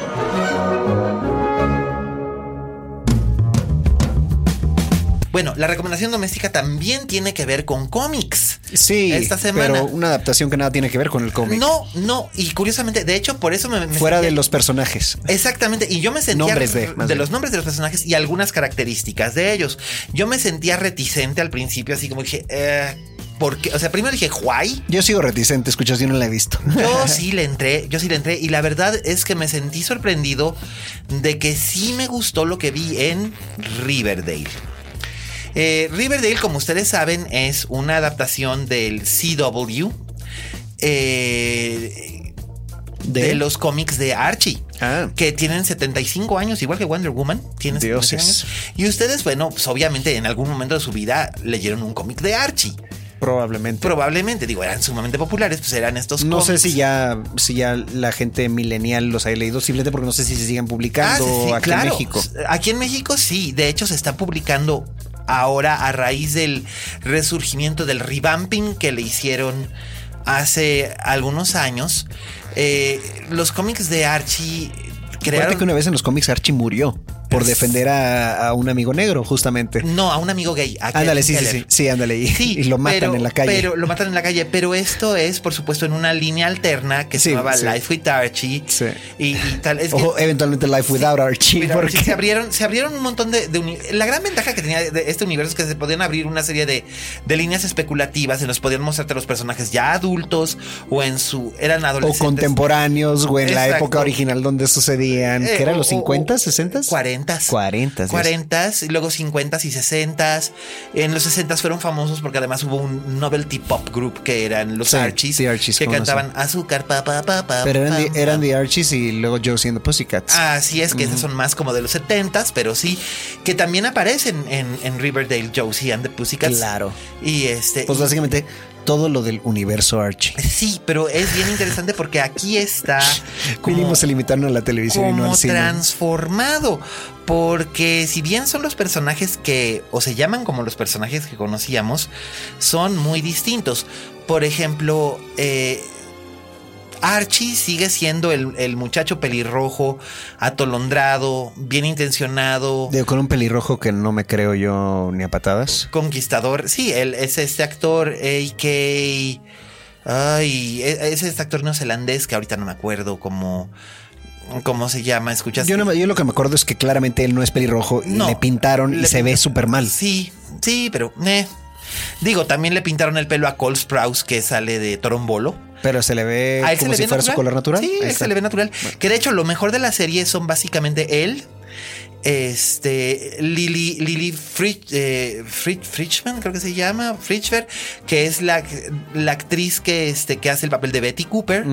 Bueno, la recomendación doméstica también tiene que ver con cómics. Sí, Esta semana. pero una adaptación que nada tiene que ver con el cómic. No, no, y curiosamente, de hecho, por eso me. me Fuera sentía- de los personajes. Exactamente, y yo me sentía Nombres de, bien. los nombres de los personajes y algunas características de ellos. Yo me sentía reticente al principio, así como dije, eh, ¿por qué? O sea, primero dije, ¿why? Yo sigo reticente, escuchas, yo no la he visto. Yo sí le entré, yo sí le entré y la verdad es que me sentí sorprendido de que sí me gustó lo que vi en Riverdale. Eh, Riverdale, como ustedes saben, es una adaptación del CW eh, de, ¿De? los cómics de Archie. Ah. Que tienen 75 años, igual que Wonder Woman. Tiene 75 Dioses. años. Y ustedes, bueno, pues obviamente en algún momento de su vida leyeron un cómic de Archie. Probablemente. Probablemente, digo, eran sumamente populares, pues eran estos no sé si ya, si ya la gente millennial los haya leído, simplemente porque no sé si se siguen Ah, publicando sí, sí, aquí claro. en México. Aquí en México sí, de hecho se está publicando ahora a raíz del resurgimiento del revamping que le hicieron hace algunos años. Eh, los cómics de Archie Acuérdate crearon... que una vez en los cómics Archie murió por defender a, a un amigo negro, justamente. No, a un amigo gay. a Ándale, sí, sí, sí, sí, ándale. Y, Sí, y lo matan pero- en la calle. Pero lo matan en la calle. Pero esto es, por supuesto, en una línea alterna que se llamaba. Life with Archie. Sí. Y, y tal. Es que- o eventualmente Life Without Archie. Porque se abrieron, se abrieron un montón de, La gran ventaja que tenía de este universo es que se podían abrir una serie de, de líneas especulativas en los podían mostrarte los personajes ya adultos o en su. eran o adolescentes. contemporáneos, o en la época original donde sucedían, Eh, que eran o- los o- 50, o- 60? 40. 40. 40 y luego 50 y 60 En los 60 fueron famosos porque además hubo un novelty pop group que eran los Sí, Archies, que no cantaban azúcar, pa, pa, pa, pa, Pero eran, pa. The Archies y luego Josie and the Pussycats. Así es, que esos son más como de los 70 pero sí, que también aparecen en, en Riverdale, Josie and the Pussycats. Claro. Y este. Pues básicamente todo lo del universo Archie. Sí, pero es bien interesante porque aquí está como, Mínimo se limitaron a la televisión y no al cine. transformado. Porque si bien son los personajes que, o se llaman como los personajes que conocíamos, son muy distintos. Por ejemplo, eh, Archie sigue siendo el, el muchacho pelirrojo, atolondrado, bien intencionado. Digo, con un pelirrojo que no me creo yo ni a patadas. Conquistador. Sí, él es este actor, A.K. Ay, e- es este actor neozelandés que ahorita no me acuerdo cómo, cómo se llama. ¿Escuchas? Yo, no yo lo que me acuerdo es que claramente él no es pelirrojo y le pintaron y se ve súper mal. Sí, sí, pero. eh. Digo, también le pintaron el pelo a Cole Sprouse que sale de Torombolo. Pero se le ve se como si fuera su color natural. Sí, él se le ve natural. Que de hecho, lo mejor de la serie son básicamente él. Este Lily Lily Fritz, eh, Fritz- Fritzman, creo que se llama Fritzberg, que es la, la actriz que este que hace el papel de Betty Cooper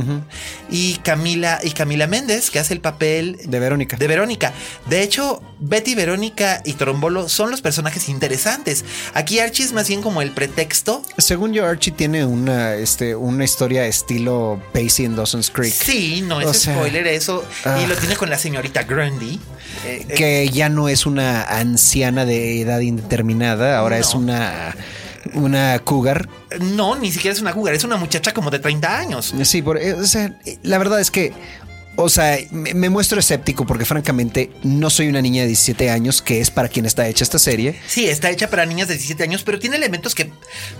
y Camila y Camila Méndez que hace el papel De Verónica. de Verónica. De hecho, Betty, Verónica y Trombolo son los personajes interesantes. Aquí Archie es más bien como el pretexto. Según yo, Archie tiene una, este, una historia estilo Pacey en Dawson's Creek. Sí, no es O sea, spoiler eso. ah. Y lo tiene con la señorita Grundy. Eh, eh, ya no es una anciana de edad indeterminada, ahora No. es una, una cougar. no, ni siquiera es una cougar, es una muchacha como de 30 años. Sí, por, eh, o sea, la verdad es que, o sea, me, me muestro escéptico porque francamente no soy una niña de 17 años, que es para quien está hecha esta serie. Sí, está hecha para niñas de 17 años, pero tiene elementos que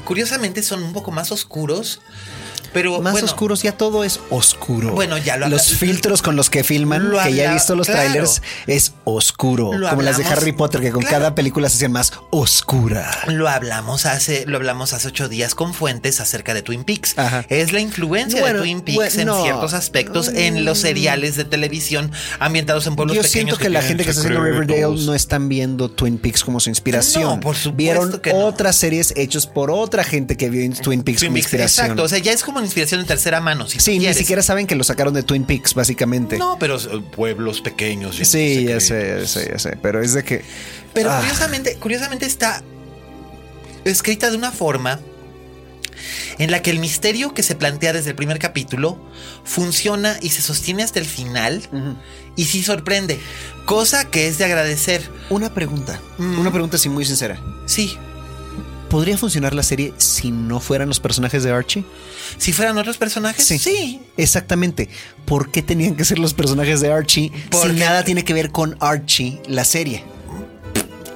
curiosamente son un poco más oscuros. Pero Más bueno, oscuros, ya todo es oscuro. Bueno, ya lo Los filtros con los que filman, Lo que ya he visto los claro. trailers, es oscuro. Lo como las de Harry Potter, que con claro. cada película se hacían más oscura. Lo hablamos hace, lo hablamos hace ocho días con fuentes acerca de Twin Peaks. Ajá. Es la influencia Bueno, de Twin Peaks bueno, en no. ciertos aspectos en los seriales de televisión ambientados en pueblos Yo pequeños. siento que, la gente que está haciendo. Riverdale no están viendo Twin Peaks como su inspiración. No, por supuesto Vieron que no. otras series hechas por otra gente que vio en Twin Peaks Twin como Peaks, inspiración. Exacto, o sea, ya es como inspiración de tercera mano. Si sí, ni siquiera saben que lo sacaron de Twin Peaks, básicamente. No, pero eh, pueblos pequeños. sí, ya secretos. sé, ya sé, ya sé. Pero es de que. Pero Ah. curiosamente, curiosamente está escrita de una forma en la que el misterio que se plantea desde el primer capítulo funciona y se sostiene hasta el final y sí sorprende, cosa que es de agradecer. Una pregunta. Mm. Una pregunta así muy sincera. Sí, ¿Podría funcionar la serie si no fueran los personajes de Archie? Si fueran otros personajes, sí. Exactamente. ¿Por qué tenían que ser los personajes de Archie Porque- si nada tiene que ver con Archie, la serie?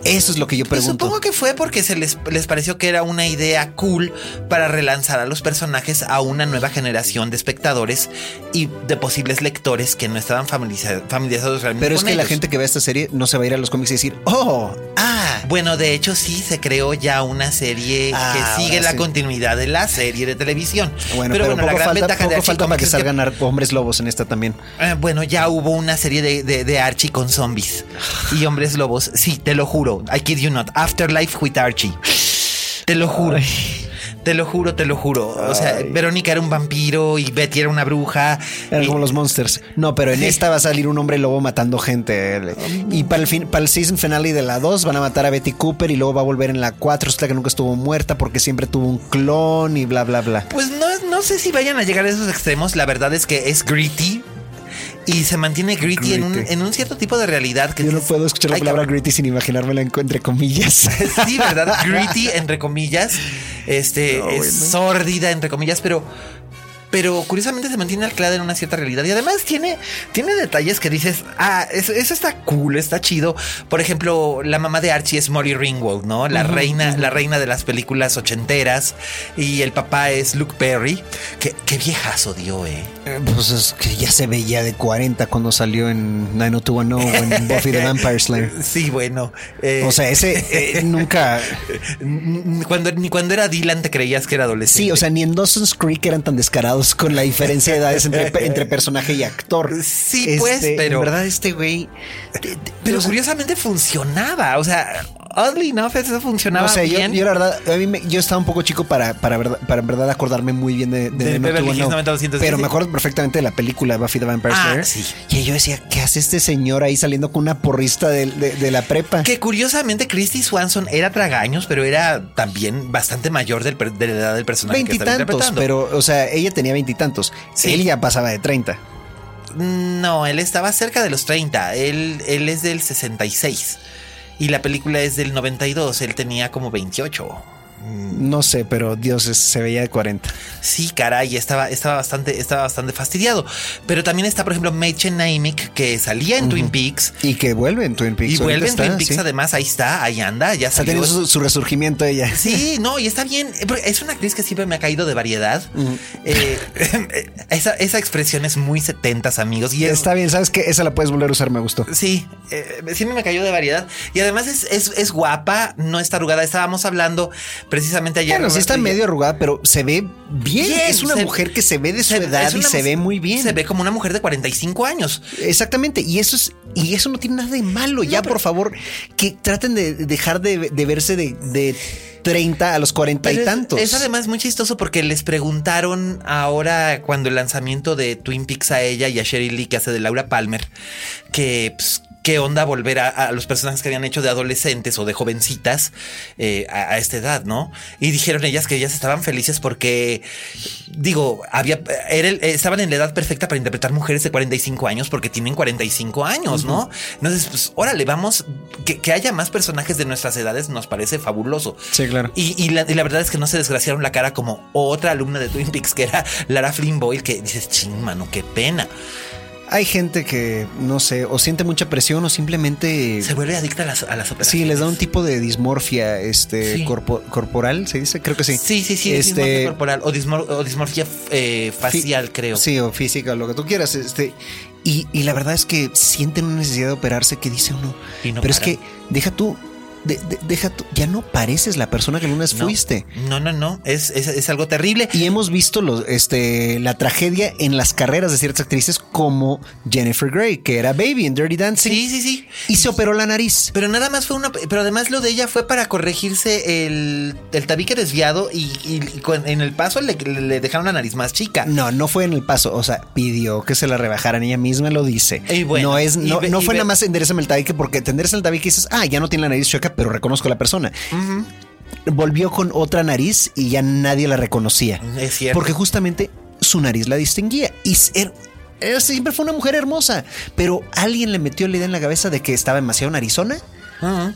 Eso es lo que yo Pues pregunto. supongo que fue porque se les, les pareció que era una idea cool para relanzar a los personajes a una nueva generación de espectadores y de posibles lectores que no estaban familiariza- familiarizados realmente Pero es con que la gente que ve esta serie no se va a ir a los cómics y decir, oh, ah, Bueno, de hecho sí se creó ya una serie Ah, que sigue ahora la sí. continuidad de la serie de televisión. bueno, pero, bueno, poco falta, ventaja de Archie falta para que es que, salgan hombres lobos en esta también. eh, bueno, ya hubo una serie de, de- de Archie con zombies y hombres lobos. Sí, te lo juro. I kid you not. Afterlife with Archie. Te lo juro. Te lo juro, te lo juro. O sea, Verónica era un vampiro y Betty era una bruja. Eran y- como los monsters. No, pero en Sí. esta va a salir un hombre lobo matando gente. Y para el, fin, para el season finale de la 2 van a matar a Betty Cooper y luego va a volver en la 4. Hasta que nunca estuvo muerta porque siempre tuvo un clon y bla, bla, bla. Pues no, no sé si vayan a llegar a esos extremos. La verdad es que es gritty. Y se mantiene gritty, En, un, Gritty. en un cierto tipo de realidad que Yo no puedo escuchar la "Ay, palabra cabrón". gritty sin imaginármela en- entre comillas. Sí, ¿verdad? Gritty, entre comillas. Este, No, es bueno. sórdida, entre comillas, pero. Pero curiosamente se mantiene anclada en una cierta realidad. Y además tiene, tiene detalles que dices, ah, eso, eso está cool, está chido. Por ejemplo, la mamá de Archie es Molly Ringwald, ¿no? La reina, la reina de las películas ochenteras. Y el papá es Luke Perry. Qué, qué viejazo dio, eh. Eh, Pues es que ya se veía de 40 cuando salió en 90210 o en Buffy the Vampire Slayer. Sí, bueno. eh, O sea, ese eh, nunca. cuando, ni cuando era Dylan te creías que era adolescente. Sí, o sea, ni en Dawson's Creek eran tan descarados con la diferencia de edades entre, entre personaje y actor. Sí, pues, Este, pero- En verdad, este güey. Pero curiosamente funcionaba. O sea, oddly enough, eso funcionaba no sé, yo, bien. yo la verdad, a mí me- yo estaba un poco chico para, para, verdad, para en verdad acordarme muy bien de, de, De Beverly Hills 90210, 90210, Pero me acuerdo perfectamente de la película Buffy the Vampire Ah, Slayer. sí. Y yo decía, ¿qué hace este señor ahí saliendo con una porrista de, de- de la prepa? que curiosamente Christy Swanson era tragaños, pero era también bastante mayor del de la edad del personaje que estaba Veintitantos, pero, o sea, ella tenía veintitantos. Sí. Él ya pasaba de 30. No, él estaba cerca de los 30. Él, él es del 66. Y la película es del 92. Él tenía como 28. No sé, pero Dios se veía de 40. Sí, caray, estaba, estaba, bastante, estaba bastante fastidiado. Pero también está, por ejemplo, Mädchen Naimick, que salía en Twin Peaks. Y que vuelve en Twin Peaks. Y vuelve en Twin Peaks, sí. además, ahí está, ahí anda, ya salió. teniendo su, su resurgimiento ella. Sí, no, y está bien. Es una actriz que siempre me ha caído de variedad. Eh, esa, esa expresión es muy setentas, amigos. Y es, Está bien, ¿sabes qué? Esa la puedes volver a usar, me gustó. Sí, eh, siempre me cayó de variedad. Y además es, es, es guapa, no está arrugada. Estábamos hablando precisamente ayer. Bueno, sí está medio arrugada, pero se ve bien. Bien, es una se- mujer que se ve de su se- edad y se ve muy bien. Se ve como una mujer de 45 años. Exactamente, y eso es y eso no tiene nada de malo. ya, por favor, que traten de dejar de, de verse de, de 30 a los 40 Pero y es- tantos. Es, además muy chistoso porque les preguntaron ahora cuando el lanzamiento de Twin Peaks a ella y a Sherry Lee que hace de Laura Palmer que pues, qué onda volver a, a los personajes que habían hecho de adolescentes o de jovencitas eh, a, a esta edad, ¿no? Y dijeron ellas que ellas estaban felices porque digo, había era el- estaban en la edad perfecta para interpretar mujeres de 45 años porque tienen 45 años, ¿no? Entonces, pues órale, vamos que, que haya más personajes de nuestras edades nos parece fabuloso. Sí, claro. Y, y la, y la verdad es que no se desgraciaron la cara como otra alumna de Twin Peaks, que era Lara Flynn Boyle, que dices, ching, mano, qué pena. Hay gente que, no sé, o siente mucha presión o simplemente... Se vuelve adicta a las, a las operaciones. Sí, les da un tipo de dismorfia este, Sí. corpo- corporal, ¿se dice? Creo que sí. Sí, sí, sí, Este, dismorfia corporal o, dismor- o dismorfia eh, facial, creo. Sí, o física, o lo que tú quieras. Este, y, y la verdad es que sienten una necesidad de operarse que dice uno. Y no pero es que, deja tú, de- de- deja tú, ya no pareces la persona que alguna vez No, fuiste. No, no, no, es, es, es algo terrible. Y hemos visto los, este, la tragedia en las carreras de ciertas actrices como Jennifer Grey, que era Baby en Dirty Dancing. Sí, sí, sí. Y se operó la nariz. Pero nada más fue una. Pero además lo de ella fue para corregirse el, el tabique desviado y, y- y con- en el paso le, le dejaron la nariz más chica. No, no fue en el paso. O sea, pidió que se la rebajaran. Ella misma lo dice. Y bueno, no es, y no, ve- no fue nada más enderezame el tabique porque te enderezas el tabique y dices, ah, ya no tiene la nariz chueca, pero reconozco a la persona. Volvió con otra nariz y ya nadie la reconocía. Es cierto. Porque justamente su nariz la distinguía. Y s- er- er- siempre fue una mujer hermosa. Pero alguien le metió la idea en la cabeza de que estaba demasiado narizona. Ujú.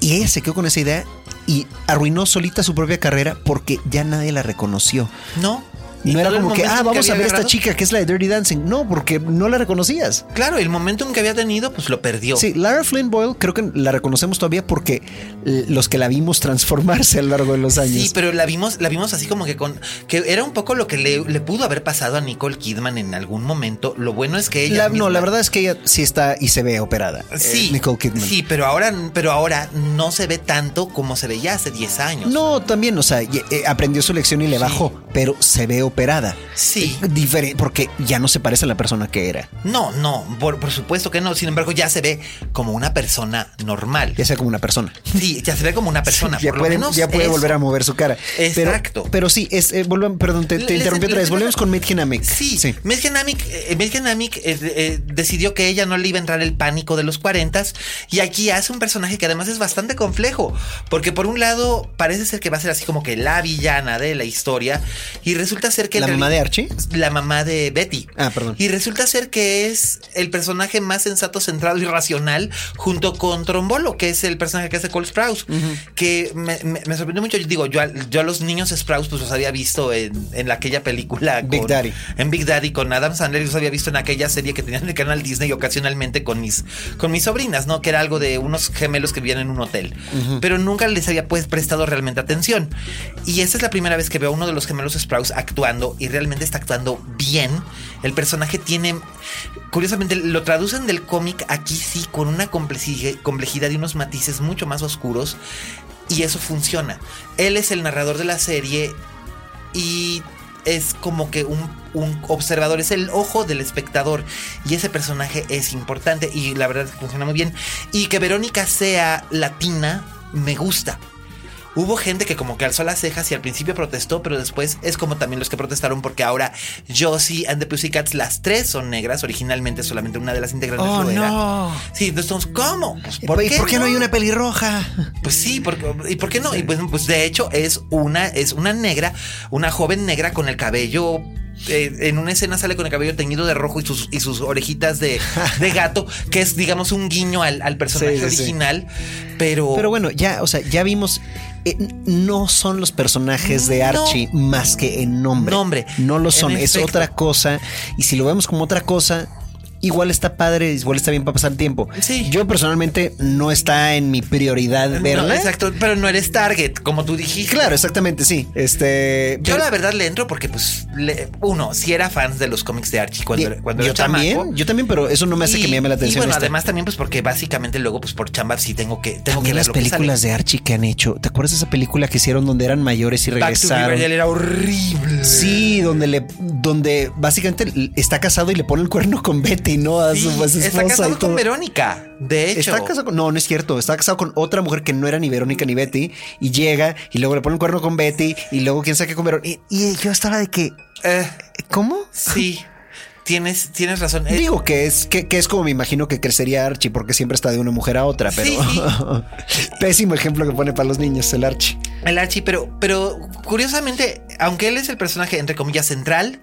Y ella se quedó con esa idea y arruinó solita su propia carrera porque ya nadie la reconoció. No. No era como que, ah, vamos a había ver esta agarrado- chica que es la de Dirty Dancing. No, porque no la reconocías. Claro, el momentum que había tenido, pues lo perdió. Sí, Lara Flynn Boyle creo que la reconocemos todavía porque eh, los que la vimos transformarse a lo largo de los años. Sí, pero la vimos, la vimos así como que con que era un poco lo que le, le pudo haber pasado a Nicole Kidman en algún momento. Lo bueno es que ella. La- no, la verdad es que ella sí está y se ve operada. Sí, eh, Nicole Kidman. Sí, pero ahora, pero ahora no se ve tanto como se veía hace 10 años. No, también, o sea, eh, aprendió su lección y le bajó, pero se ve operada. Sí. Eh, difere- porque ya no se parece a la persona que era. No, no, por, por supuesto que no. Sin embargo, ya se ve como una persona normal. Ya sea como una persona. Sí, ya se ve como una persona. ya por lo puede, menos ya puede eso. volver a mover su cara. Pero- Exacto. Pero, sí, es, eh, volvemos- perdón, te, te interrumpí otra vez. Volvemos con Maid Dynamic. Sí, sí. Dynamic, eh, Dynamic, eh, eh, decidió que ella no le iba a entrar el pánico de los 40 y aquí hace un personaje que además es bastante complejo, porque por un lado parece ser que va a ser así como que la villana de la historia y resulta ser que en ¿La mamá de Archie? la mamá de Betty. Ah, perdón. Y resulta ser que es el personaje más sensato, centrado y racional junto con Trombolo, que es el personaje que hace Cole Sprouse, que me, me- me sorprendió mucho. Yo digo, yo a, yo a los niños Sprouse pues los había visto en, en aquella película. Big con- Daddy. En Big Daddy con Adam Sandler, los había visto en aquella serie que tenían en el canal Disney ocasionalmente con mis, con mis sobrinas, ¿no? Que era algo de unos gemelos que vivían en un hotel. Pero nunca les había pues prestado realmente atención. Y esta es la primera vez que veo a uno de los gemelos Sprouse actuando y realmente está actuando bien. El personaje tiene, curiosamente, lo traducen del cómic aquí sí con una complejidad y unos matices mucho más oscuros. Y eso funciona. Él es el narrador de la serie y es como que un, un observador, es el ojo del espectador y ese personaje es importante y la verdad es que funciona muy bien. Y que Verónica sea latina me gusta. Hubo gente que como que alzó las cejas y al principio protestó, pero después es como también los que protestaron porque ahora Josie and the Pussycats, las tres son negras, originalmente solamente una de las integrantes Oh, lo era. no. Sí, entonces, ¿cómo? Pues, ¿Y por qué no hay una pelirroja? pues sí, porque, ¿y por qué no? Y pues, pues de hecho es una, es una negra, una joven negra con el cabello. eh, en una escena sale con el cabello teñido de rojo y sus, y sus orejitas de, de gato, que es, digamos, un guiño al, al personaje Sí, sí, sí. original. Pero. Pero bueno, ya, o sea, ya vimos. Eh, no son los personajes de No. Archie más que en nombre. Nombre. No lo son, es otra cosa. Y si lo vemos como otra cosa, igual está padre, igual está bien para pasar tiempo. Sí. Yo personalmente no está en mi prioridad No, verla. exacto, pero no eres target, como tú dijiste. Claro, exactamente, sí. Este. Yo pero- la verdad le entro porque, pues, le- uno, si era fans de los cómics de Archie cuando, Yo- cuando yo era chamaco. también, yo también, pero eso no me hace que me llame la atención. Y bueno, esta. además también, pues, porque básicamente luego, pues, por chamba sí tengo que, tengo que También las que sale. películas de Archie que han hecho. ¿Te acuerdas de esa película que hicieron donde eran mayores y Back to regresaron? Era horrible. Sí, donde le, donde básicamente está casado y le pone el cuerno con Betty, ¿no? A su, Sí, a su está y casado todo. con Verónica, de hecho. Está casado con, no, no es cierto. Está casado con otra mujer que no era ni Verónica ni Betty y llega y luego le pone el cuerno con Betty y luego quién sabe qué con Verónica. Y, y yo estaba de que, Eh, ¿cómo? sí, tienes, tienes razón. Eh, Digo que es que, que es como me imagino que crecería Archie porque siempre está de una mujer a otra, pero Sí, pésimo ejemplo que pone para los niños el Archie. El Archie, pero, pero curiosamente, aunque él es el personaje, entre comillas, central,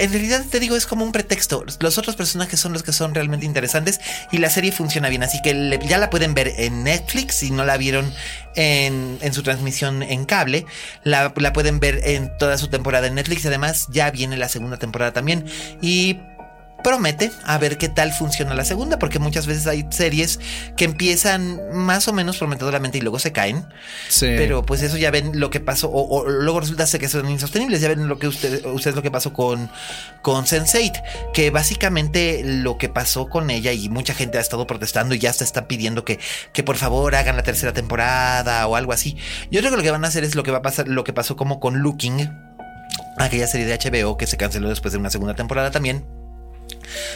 en realidad te digo, es como un pretexto. Los otros personajes son los que son realmente interesantes y la serie funciona bien. Así que ya la pueden ver en Netflix si no la vieron en, en su transmisión en cable. La, la pueden ver en toda su temporada en Netflix. Además, ya viene la segunda temporada también. Y promete a ver qué tal funciona la segunda, porque muchas veces hay series que empiezan más o menos prometedoramente y luego se caen. Sí. Pero pues eso ya ven lo que pasó, o, o luego resulta que son insostenibles. Ya ven lo que usted- ustedes lo que pasó con, con Sense8, que básicamente lo que pasó con ella, y mucha gente ha estado protestando y ya se está pidiendo que, que por favor hagan la tercera temporada o algo así. Yo creo que lo que van a hacer es lo que va a pasar, lo que pasó como con Looking, aquella serie de HBO que se canceló después de una segunda temporada también.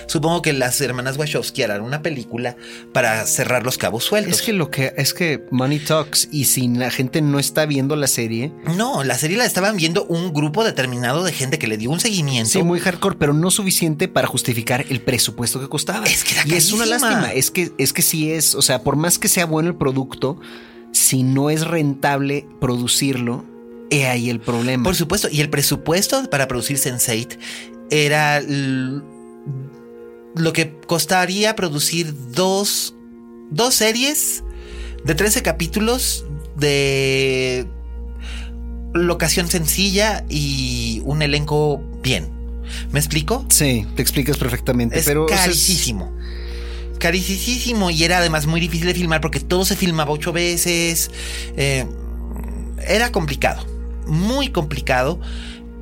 Supongo que las hermanas Wachowski harán una película para cerrar los cabos sueltos. Es que lo que es que Money Talks y si la gente no está viendo la serie, No, la serie la estaban viendo un grupo determinado de gente que le dio un seguimiento. sí, muy hardcore, pero no suficiente para justificar el presupuesto que costaba. Es que era y es una lástima, es que es que sí es, o sea, por más que sea bueno el producto, si no es rentable producirlo, he ahí el problema. Por supuesto, y el presupuesto para producir Sense8 era lo que costaría producir dos, dos series de 13 capítulos de locación sencilla y un elenco bien. ¿Me explico? Sí, te explicas perfectamente, Es pero o sea, es- carísimo. Carísimo y era además muy difícil de filmar porque todo se filmaba ocho veces. Eh, era complicado, muy complicado.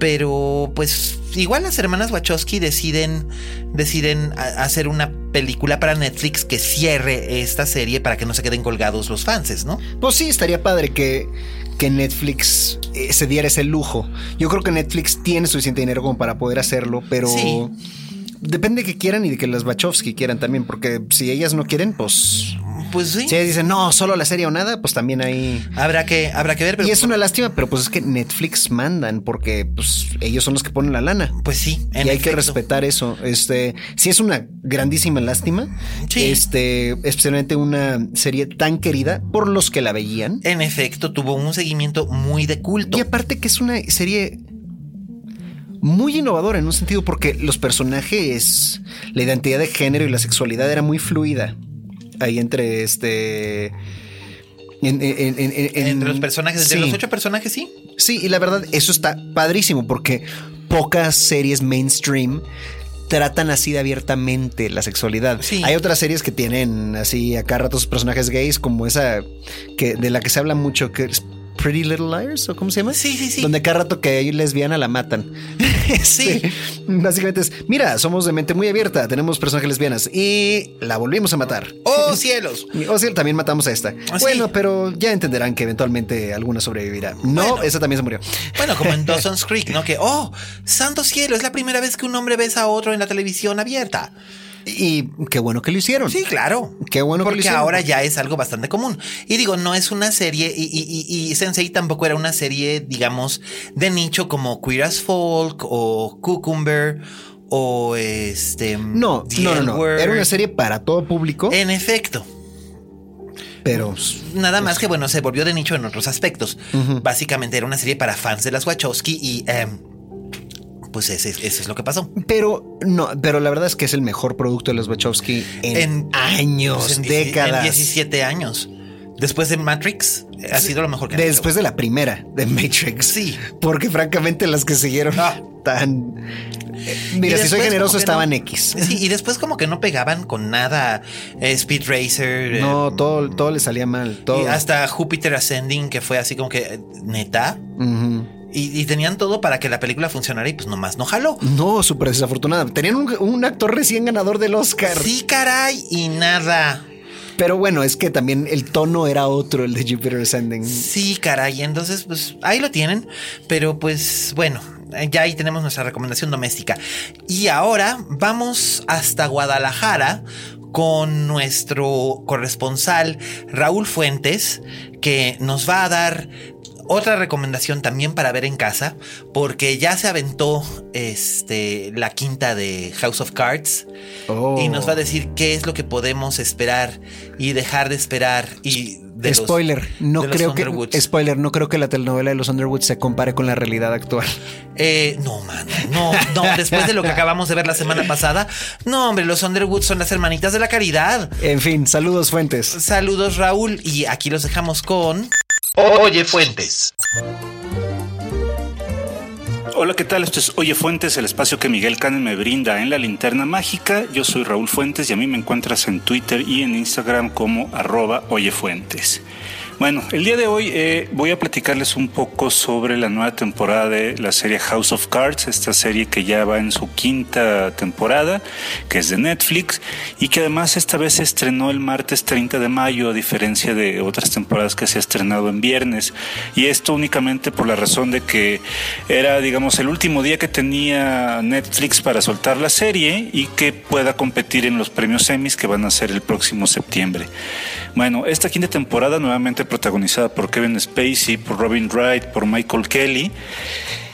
Pero pues igual las hermanas Wachowski deciden, deciden hacer una película para Netflix que cierre esta serie para que no se queden colgados los fans, ¿no? Pues sí, estaría padre que, que Netflix eh, se diera ese lujo. Yo creo que Netflix tiene suficiente dinero como para poder hacerlo, pero Sí. depende de que quieran y de que las Wachowski quieran también, porque si ellas no quieren, pues Pues sí. si dicen no, solo la serie o nada, pues también ahí. Habrá que, habrá que ver, pero y es una lástima, pero pues es que Netflix mandan porque pues ellos son los que ponen la lana. pues sí. Y en hay que respetar eso. Este, sí es una grandísima lástima. Sí. Este, especialmente una serie tan querida por los que la veían. En efecto, tuvo un seguimiento muy de culto. Y aparte que es una serie muy innovadora en un sentido porque los personajes, la identidad de género y la sexualidad era muy fluida. Ahí entre este. en- en- en- en- en- Entre los personajes, entre sí. los ocho personajes, sí. Sí, y la verdad, eso está padrísimo porque pocas series mainstream tratan así de abiertamente la sexualidad. Sí. Hay otras series que tienen así acá ratos personajes gays, como esa que de la que se habla mucho, que es Pretty Little Liars, o cómo se llama? Sí, sí, sí. Donde cada rato que hay lesbiana la matan. Sí. Básicamente es, mira, somos de mente muy abierta, tenemos personajes lesbianas y la volvimos a matar. ¡Oh, cielos! O sea, también matamos a esta. Ah, sí. Bueno, pero ya entenderán que eventualmente alguna sobrevivirá. No, Bueno. esa también se murió. Bueno, como en Dawson's Creek, ¿no? Que, oh, santo cielo, es la primera vez que un hombre besa a otro en la televisión abierta. Y qué bueno que lo hicieron. Sí, claro. Qué bueno que lo Porque hicieron. ahora ya es algo bastante común. Y digo, no es una serie, y, y, y, y Sensei tampoco era una serie, digamos, de nicho como Queer as Folk o Cucumber o este. No, The no, no, no. Era una serie para todo público, En efecto. pero Nada más que, bueno, se volvió de nicho en otros aspectos. Básicamente era una serie para fans de las Wachowski y. em, pues ese- eso es lo que pasó. pero no, pero la verdad es que es el mejor producto de los Wachowski en, años, pues, en décadas. En 17 años. Después de Matrix, ha sido lo mejor que han hecho. Después de la primera de Matrix. Sí. Porque francamente las que siguieron Ah. tan eh, Mira, si soy generoso estaban no- X. Sí, y después como que no pegaban con nada. eh, Speed Racer. eh, No, todo, todo le salía mal. Todo. y hasta Júpiter Ascending, que fue así como que neta. Ujú. Y, y tenían todo para que la película funcionara y pues nomás no jaló. No, súper desafortunada. Tenían un, un actor recién ganador del Oscar. Sí, caray, y nada. Pero bueno, es que también el tono era otro, el de Jupiter Ascending. Sí, caray. Entonces, pues ahí lo tienen. Pero pues bueno, ya ahí tenemos nuestra recomendación doméstica. Y ahora vamos hasta Guadalajara con nuestro corresponsal Raúl Fuentes, que nos va a dar otra recomendación también para ver en casa, porque ya se aventó este, la quinta de House of Cards Oh. y nos va a decir qué es lo que podemos esperar y dejar de esperar y de los- spoiler, no de los creo que Underwoods. spoiler, no creo que la telenovela de los Underwoods se compare con la realidad actual. Eh, no, mano, no, no, después de lo que acabamos de ver la semana pasada, no, hombre, los Underwood son las hermanitas de la caridad. En fin, saludos Fuentes. Saludos, Raúl, y aquí los dejamos con. Oye, Fuentes. Hola, ¿qué tal? Esto es Oye Fuentes, el espacio que Miguel Canen me brinda en la linterna mágica. Yo soy Raúl Fuentes y a mí me encuentras en Twitter y en Instagram como arroba Oye Fuentes. Bueno, el día de hoy eh, voy a platicarles un poco sobre la nueva temporada de la serie House of Cards, esta serie que ya va en su quinta temporada, que es de Netflix y que además esta vez se estrenó el martes 30 de mayo, a diferencia de otras temporadas que se ha estrenado en viernes. Y esto únicamente por la razón de que era, digamos, el último día que tenía Netflix para soltar la serie y que pueda competir en los premios Emmys que van a ser el próximo septiembre. Bueno, esta quinta temporada nuevamente protagonizada por Kevin Spacey, por Robin Wright, por Michael Kelly.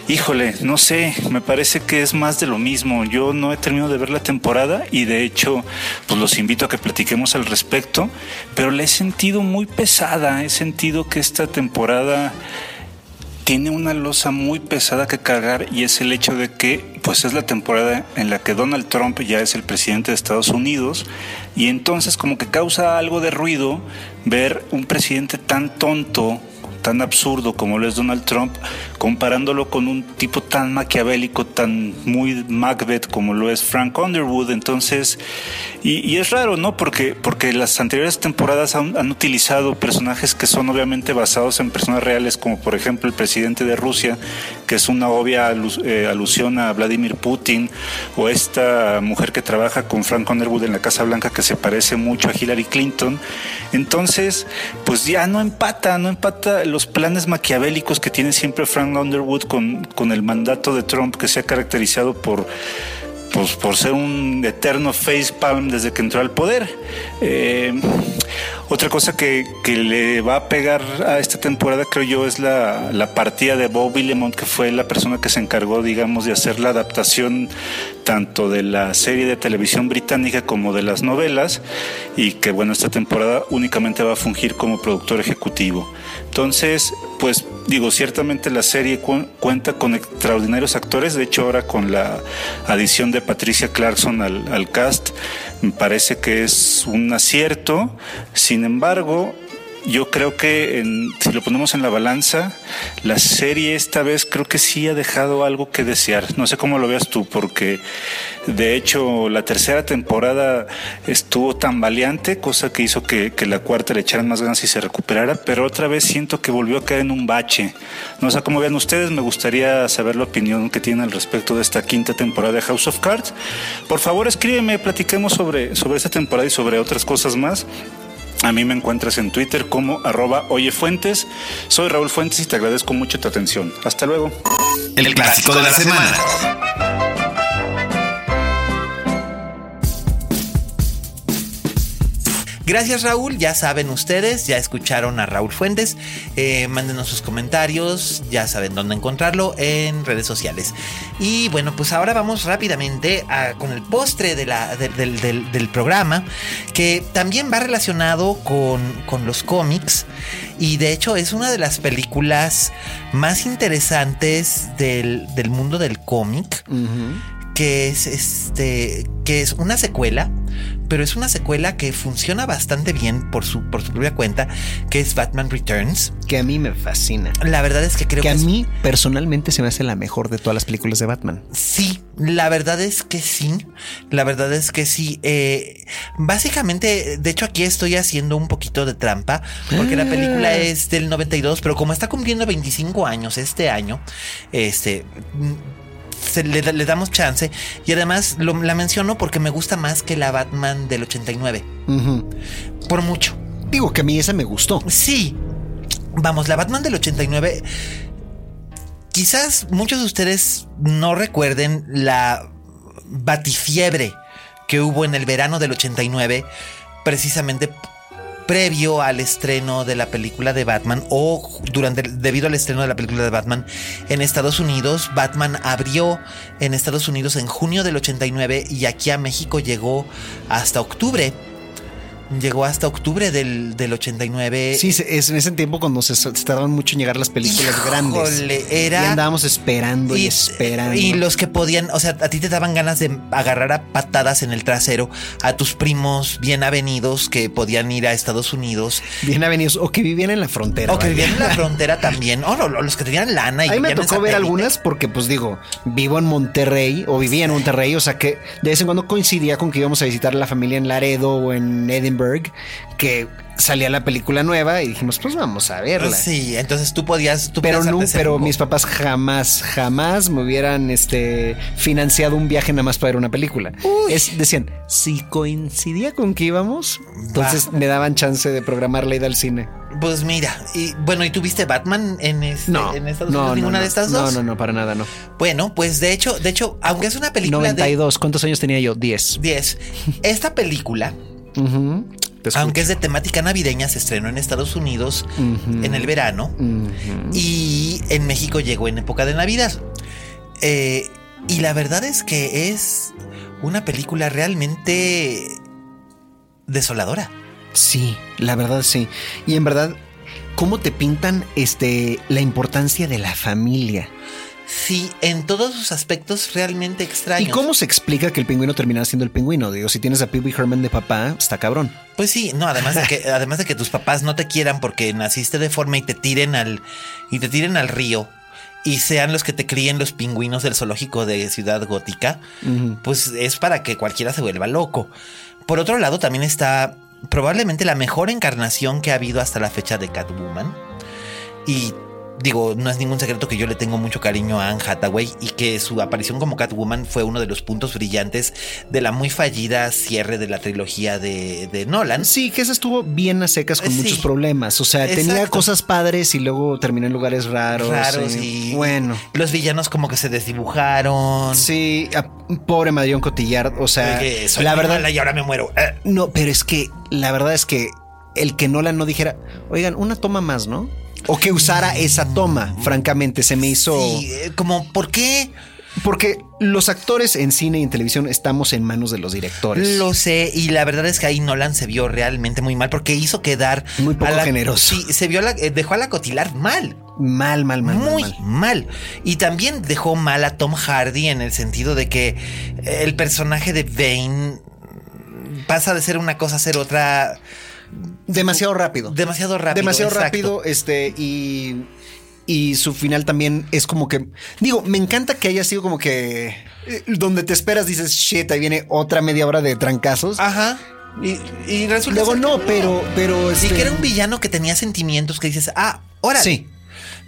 Híjole, no sé, me parece que es más de lo mismo. Yo no he terminado de ver la temporada y de hecho, pues los invito a que platiquemos al respecto, pero la he sentido muy pesada. He sentido que esta temporada tiene una losa muy pesada que cargar y es el hecho de que pues es la temporada en la que Donald Trump ya es el presidente de Estados Unidos y entonces como que causa algo de ruido ver un presidente tan tonto tan absurdo como lo es Donald Trump comparándolo con un tipo tan maquiavélico, tan muy Macbeth como lo es Frank Underwood. Entonces, y, es raro, ¿no? Porque, porque las anteriores temporadas han, utilizado personajes que son obviamente basados en personas reales, como por ejemplo el presidente de Rusia, que es una obvia eh, alusión a Vladimir Putin, o esta mujer que trabaja con Frank Underwood en la Casa Blanca, que se parece mucho a Hillary Clinton. Entonces, pues ya no empata, no empata planes maquiavélicos que tiene siempre Frank Underwood con, con el mandato de Trump, que se ha caracterizado por pues por ser un eterno facepalm desde que entró al poder. Eh, otra cosa que, le va a pegar a esta temporada, creo yo, es la, la partida de Bob Willemont, que fue la persona que se encargó, digamos, de hacer la adaptación tanto de la serie de televisión británica como de las novelas, y que, bueno, esta temporada únicamente va a fungir como productor ejecutivo. Entonces, pues digo, ciertamente la serie cuenta con extraordinarios actores, de hecho ahora con la adición de Patricia Clarkson al, al cast, me parece que es un acierto, sin embargo, yo creo que si lo ponemos en la balanza, la serie esta vez creo que sí ha dejado algo que desear. No sé cómo lo veas tú, porque de hecho la tercera temporada estuvo tan valiente, cosa que hizo que, la cuarta le echaran más ganas y se recuperara, pero otra vez siento que volvió a caer en un bache. No sé cómo vean ustedes, me gustaría saber la opinión que tienen al respecto de esta quinta temporada de House of Cards. Por favor, escríbeme, platiquemos sobre, sobre esta temporada y sobre otras cosas más. A mí me encuentras en Twitter como arroba oyefuentes. Soy Raúl Fuentes y te agradezco mucho tu atención. Hasta luego. El clásico de la semana. Gracias Raúl, ya saben ustedes, ya escucharon a Raúl Fuentes, eh, mándenos sus comentarios, ya saben dónde encontrarlo en redes sociales. Y bueno, pues ahora vamos rápidamente con el postre del, programa, que también va relacionado con, los cómics. Y de hecho es una de las películas más interesantes del, mundo del cómic. Que es este que es una secuela pero es una secuela que funciona bastante bien por su, por su propia cuenta, que es Batman Returns. Que a mí me fascina. La verdad es que creo que... que a mí personalmente se me hace la mejor de todas las películas de Batman. Sí, la verdad es que sí. La verdad es que sí. Eh, básicamente, de hecho aquí estoy haciendo un poquito de trampa, porque la película ah. es del 92, pero como está cumpliendo 25 años este año, este le, damos chance. Y además la menciono porque me gusta más que la Batman del 89. Por mucho. Digo que a mí esa me gustó. Sí. Vamos, la Batman del 89. Quizás muchos de ustedes no recuerden la batifiebre que hubo en el verano del 89, precisamente previo al estreno de la película de Batman o durante debido al estreno de la película de Batman en Estados Unidos. Batman abrió en Estados Unidos en junio del 89 y aquí a México llegó hasta octubre llegó hasta octubre del, del 89. Sí, es en ese tiempo cuando se, tardaban mucho en llegar las películas grandes. Era, y andábamos esperando y, esperando. Y los que podían, o sea, a ti te daban ganas de agarrar a patadas en el trasero a tus primos bien avenidos que podían ir a Estados Unidos. Bien avenidos o que vivían en la frontera. O que vivían en la frontera también. O los que tenían lana. Y a mí me tocó ver algunas porque, pues digo, vivo en Monterrey o vivía en Monterrey, o sea que de vez en cuando coincidía con que íbamos a visitar a la familia en Laredo o en Edinburgh que salía la película nueva y dijimos, pues vamos a verla. Sí, entonces tú podías. pero no, pero mis papás jamás, jamás me hubieran este, financiado un viaje nada más para ver una película. Es, decían, si coincidía con que íbamos, entonces me daban chance de programar la ida al cine. Pues mira, y bueno, ¿y tuviste Batman en, este, no, en Estados Unidos? ¿Ninguna de estas dos? No, no, no, para nada, no. Bueno, pues de hecho, de hecho, aunque es una película 92, ¿cuántos años tenía yo? 10. 10. Esta película aunque es de temática navideña, se estrenó en Estados Unidos en el verano y en México llegó en época de Navidad. Eh, y la verdad es que es una película realmente desoladora. Sí, la verdad sí. Y en verdad, ¿cómo te pintan este la importancia de la familia? Sí, en todos sus aspectos realmente extraños. ¿Y cómo se explica que el pingüino termina siendo el pingüino? Digo, si tienes a Pee Herman de papá, está cabrón. Pues sí, no, además de que, además de que tus papás no te quieran porque naciste de forma y te tiren al, y te tiren al río y sean los que te críen los pingüinos del zoológico de Ciudad Gótica, pues es para que cualquiera se vuelva loco. Por otro lado, también está probablemente la mejor encarnación que ha habido hasta la fecha de Catwoman. Y digo, no es ningún secreto que yo le tengo mucho cariño a Anne Hathaway y que su aparición como Catwoman fue uno de los puntos brillantes de la muy fallida cierre de la trilogía de, de Nolan. Sí, que esa estuvo bien a secas con Sí. muchos problemas. O sea, tenía cosas padres y luego terminó en lugares raros. raros y, y bueno. los villanos como que se desdibujaron. Sí, a- pobre Marion Cotillard. O sea, soy la verdad. y ahora me muero. Eh, No, pero es que la verdad es que el que Nolan no dijera, oigan, una toma más, ¿no? O que usara esa toma, francamente, se me hizo. sí, eh, como, ¿por qué? Porque los actores en cine y en televisión estamos en manos de los directores. Lo sé, y la verdad es que ahí Nolan se vio realmente muy mal porque hizo quedar Muy poco a la- generoso. Sí, se vio la- eh, dejó a la cotilar mal. Mal, mal, mal. mal, muy mal. mal. Y también dejó mal a Tom Hardy en el sentido de que el personaje de Bane pasa de ser una cosa a ser otra Demasiado rápido. demasiado rápido. Demasiado exacto. rápido, este, y. Y su final también es como que. Digo, me encanta que haya sido como que. eh, Donde te esperas, dices, shit, ahí viene otra media hora de trancazos. Ajá. Y, y resulta Luego no, que pero. pero Sí, este- que era un villano que tenía sentimientos que dices, ah, órale. Sí.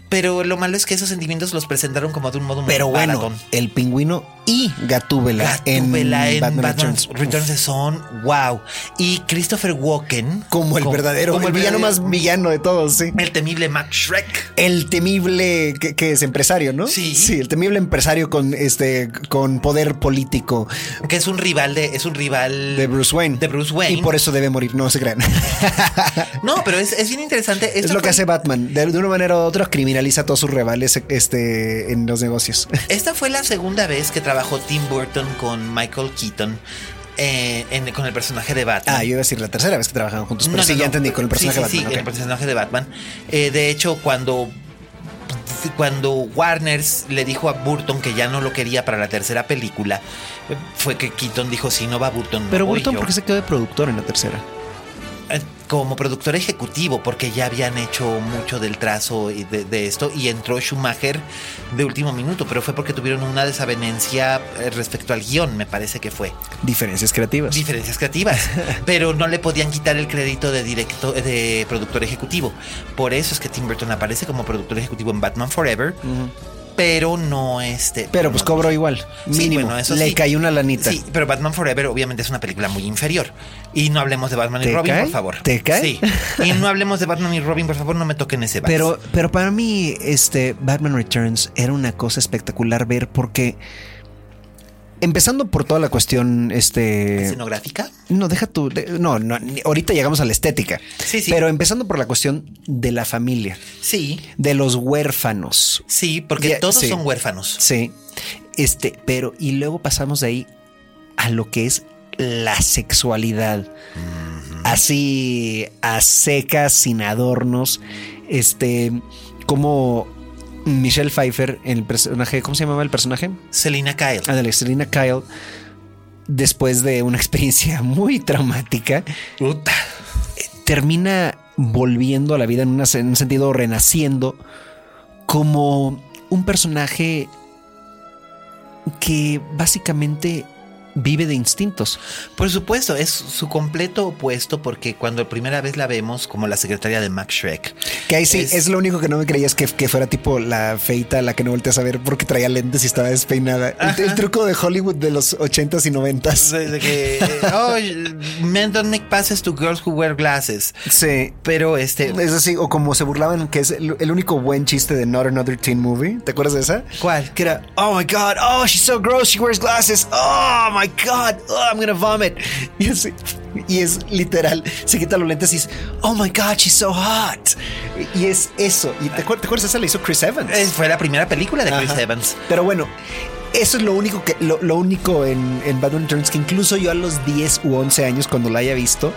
Pero lo malo es que esos sentimientos los presentaron como de un modo muy Pero bueno, baratón. el pingüino y Gatúbela, Gatúbela en, Batman, Batman, Returns. Returns, son wow. Y Christopher Walken. Como el verdadero, como el villano verdadero- más villano de todos, sí. El temible Max Shrek. El temible que, que es empresario, ¿no? Sí. Sí, el temible empresario con este con poder político Que es un rival de. Es un rival. de Bruce Wayne. De Bruce Wayne. Y por eso debe morir, no se crean. No, pero es, es bien interesante. es lo que hace Batman. De, de una manera u otra criminaliza a todos sus rivales este, en los negocios. Esta fue la segunda vez que trabajó Tim Burton con Michael Keaton. eh, en- con el personaje de Batman. Ah, yo iba a decir la tercera vez que trabajaban juntos, pero No, sí, no, ya no. entendí con el personaje Sí, sí, de Batman. sí, el personaje de Batman. Eh, de hecho, cuando cuando Warner le dijo a Burton que ya no lo quería para la tercera película, fue que Keaton dijo, si no va Burton, no Pero voy Burton, yo". ¿por qué se quedó de productor en la tercera? Eh, como productor ejecutivo, porque ya habían hecho mucho del trazo de esto, y entró Schumacher de último minuto, pero fue porque tuvieron una desavenencia eh, respecto al guion, me parece que fue. Diferencias creativas. Diferencias creativas, pero no le podían quitar el crédito de directo de productor ejecutivo. Por eso es que Tim Burton aparece como productor ejecutivo en Batman Forever, pero no este. pero pues no- cobró igual. Sí, Mínimo. bueno, eso Le sí. cayó una lanita. Sí, pero Batman Forever obviamente es una película muy inferior. Y no hablemos de Batman y ¿Te Robin, cae? por favor. ¿Te cae? Sí. Y no hablemos de Batman y Robin, por favor, no me toquen ese vals. Pero, pero para mí, este Batman Returns era una cosa espectacular ver porque. Empezando por toda la cuestión, este. ¿Escenográfica? No, deja tu. de- no, no, ahorita llegamos a la estética. Sí, sí. Pero empezando por la cuestión de la familia, Sí, de los huérfanos. sí, porque Ya, todos sí. son huérfanos. Sí. Este, pero, y luego pasamos de ahí a lo que es la sexualidad. Así, a secas, sin adornos. Este, como Michelle Pfeiffer, el personaje, ¿cómo se llamaba el personaje? Selina Kyle. Ándale, Selena Kyle, después de una experiencia muy traumática, Puta. termina volviendo a la vida en, una- en un sentido renaciendo como un personaje que básicamente vive de instintos. Por supuesto, es su completo opuesto porque cuando primera vez la vemos como la secretaria de Max Shrek. Que ahí sí, Es- es, lo único que no me creías que, que fuera tipo la feita, la que no volteas a ver porque traía lentes y estaba despeinada. El, el truco de Hollywood de los 80s y 90s. De, de que, eh, oh, men don't make passes to girls who wear glasses. Sí. Pero este, Es así, o como se burlaban, que es el, el único buen chiste de Not Another Teen Movie. ¿Te acuerdas de esa? ¿cuál? Que era, oh my god, oh, she's so gross, she wears glasses, oh my god, oh, I'm gonna vomit. Y, es literal, se quita los lentes y es, oh my god, she's so hot. Y es eso. ¿Y te, acuer- te acuerdas? Esa la hizo Chris Evans. Fue la primera película de Chris Ajá. Evans. Pero bueno, eso es lo único que lo, lo único en, en Batman Returns que incluso yo a los 10 u 11 años cuando la haya visto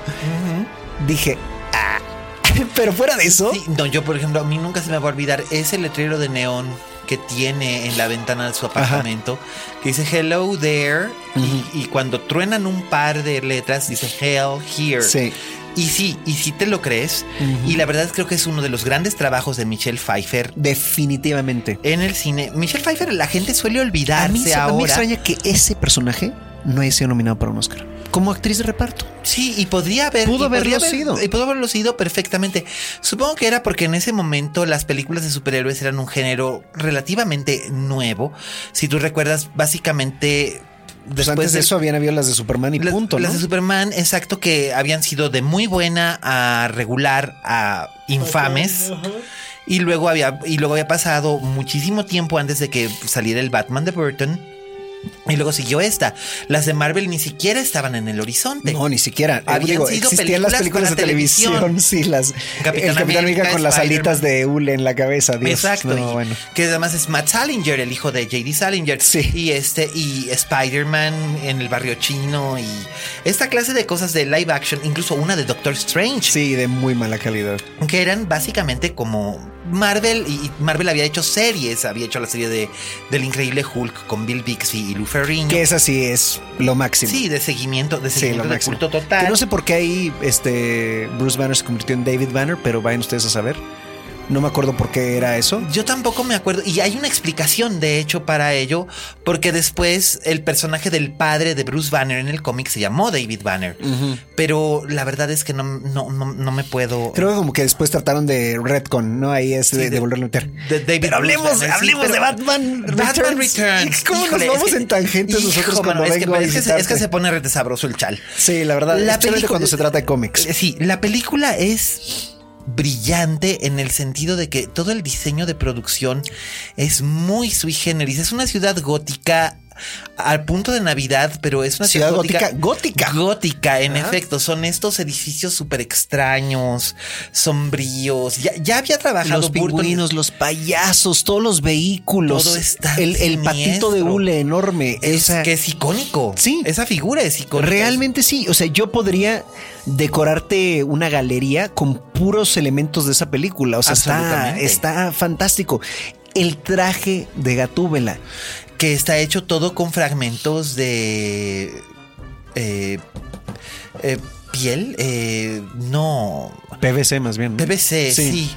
dije, ah. Pero fuera de eso, Sí, no, yo por ejemplo, a mí nunca se me va a olvidar ese letrero de neón que tiene en la ventana de su apartamento que dice hello there y, y cuando truenan un par de letras dice hell here. Sí. Y sí, y sí te lo crees. Y la verdad creo que es uno de los grandes trabajos de Michelle Pfeiffer Definitivamente. en el cine. Michelle Pfeiffer, la gente suele A mí, olvidarse a mí me extraña que ese personaje no haya sido nominado para un Oscar. Como actriz de reparto. Sí, y podría haber. Pudo y podría haberlo sido. Y pudo haberlo sido perfectamente. Supongo que era porque en ese momento las películas de superhéroes eran un género relativamente nuevo. Si tú recuerdas, básicamente. Pues después antes de eso habían habido las de Superman y las, punto, las de Superman, exacto, que habían sido de muy buena a regular a infames. Y luego había, y luego había pasado muchísimo tiempo antes de que saliera el Batman de Burton. Y luego siguió esta. Las de Marvel ni siquiera estaban en el horizonte. No, ni siquiera. Eh, Habían digo, sido existían las películas de televisión, televisión. sí, las Capitán el Capitán América con las alitas de hule en la cabeza, Dios. Exacto. No, y bueno. Que además es Matt Salinger, el hijo de JD Salinger. Sí. Y este, y Spider-Man en el barrio chino. Y esta clase de cosas de live action, incluso una de Doctor Strange. Sí, de muy mala calidad. que eran básicamente como Marvel y y Marvel había hecho series, había hecho la serie de del increíble Hulk con Bill Bixby Que esa sí es lo máximo. Sí, de seguimiento, de Sí, seguimiento lo de culto total. Que no sé por qué ahí este Bruce Banner se convirtió en David Banner, pero vayan ustedes a saber. No me acuerdo por qué era eso. Yo tampoco me acuerdo. Y hay una explicación, de hecho, para ello, porque después el personaje del padre de Bruce Banner en el cómic se llamó David Banner. Pero la verdad es que no, no, no, no me puedo. Creo que como que después trataron de Redcon, ¿no? Ahí es de, de- de volverlo a meter. de David pero hablemos, sí, hablemos pero- de Batman Batman Returns. ¿Cómo Híjole, nos vamos es que- en tangentes hijo, nosotros cuando mano, es que- vengo a es que, se- es que visitarte? se pone rete sabroso el chal. Sí, la verdad, La película- cuando se trata de cómics. Sí, la película es brillante en el sentido de que todo el diseño de producción es muy sui generis. Es una ciudad gótica al punto de Navidad, pero es una ciudad, Ciudad gótica, gótica. Gótica, en Ajá. efecto. Son estos edificios súper extraños, sombríos. Ya, ya había trabajado Los Burton- pingüinos, los payasos, todos los vehículos. Todo está el, el patito de hule enorme. Es esa- que es icónico. Sí. Esa figura es icónica. Realmente sí. O sea, yo podría decorarte una galería con puros elementos de esa película. O sea, está, está fantástico. El traje de Gatúbela. Que está hecho todo con fragmentos de eh, eh, piel, eh, no, PVC más bien. ¿no? PVC, sí.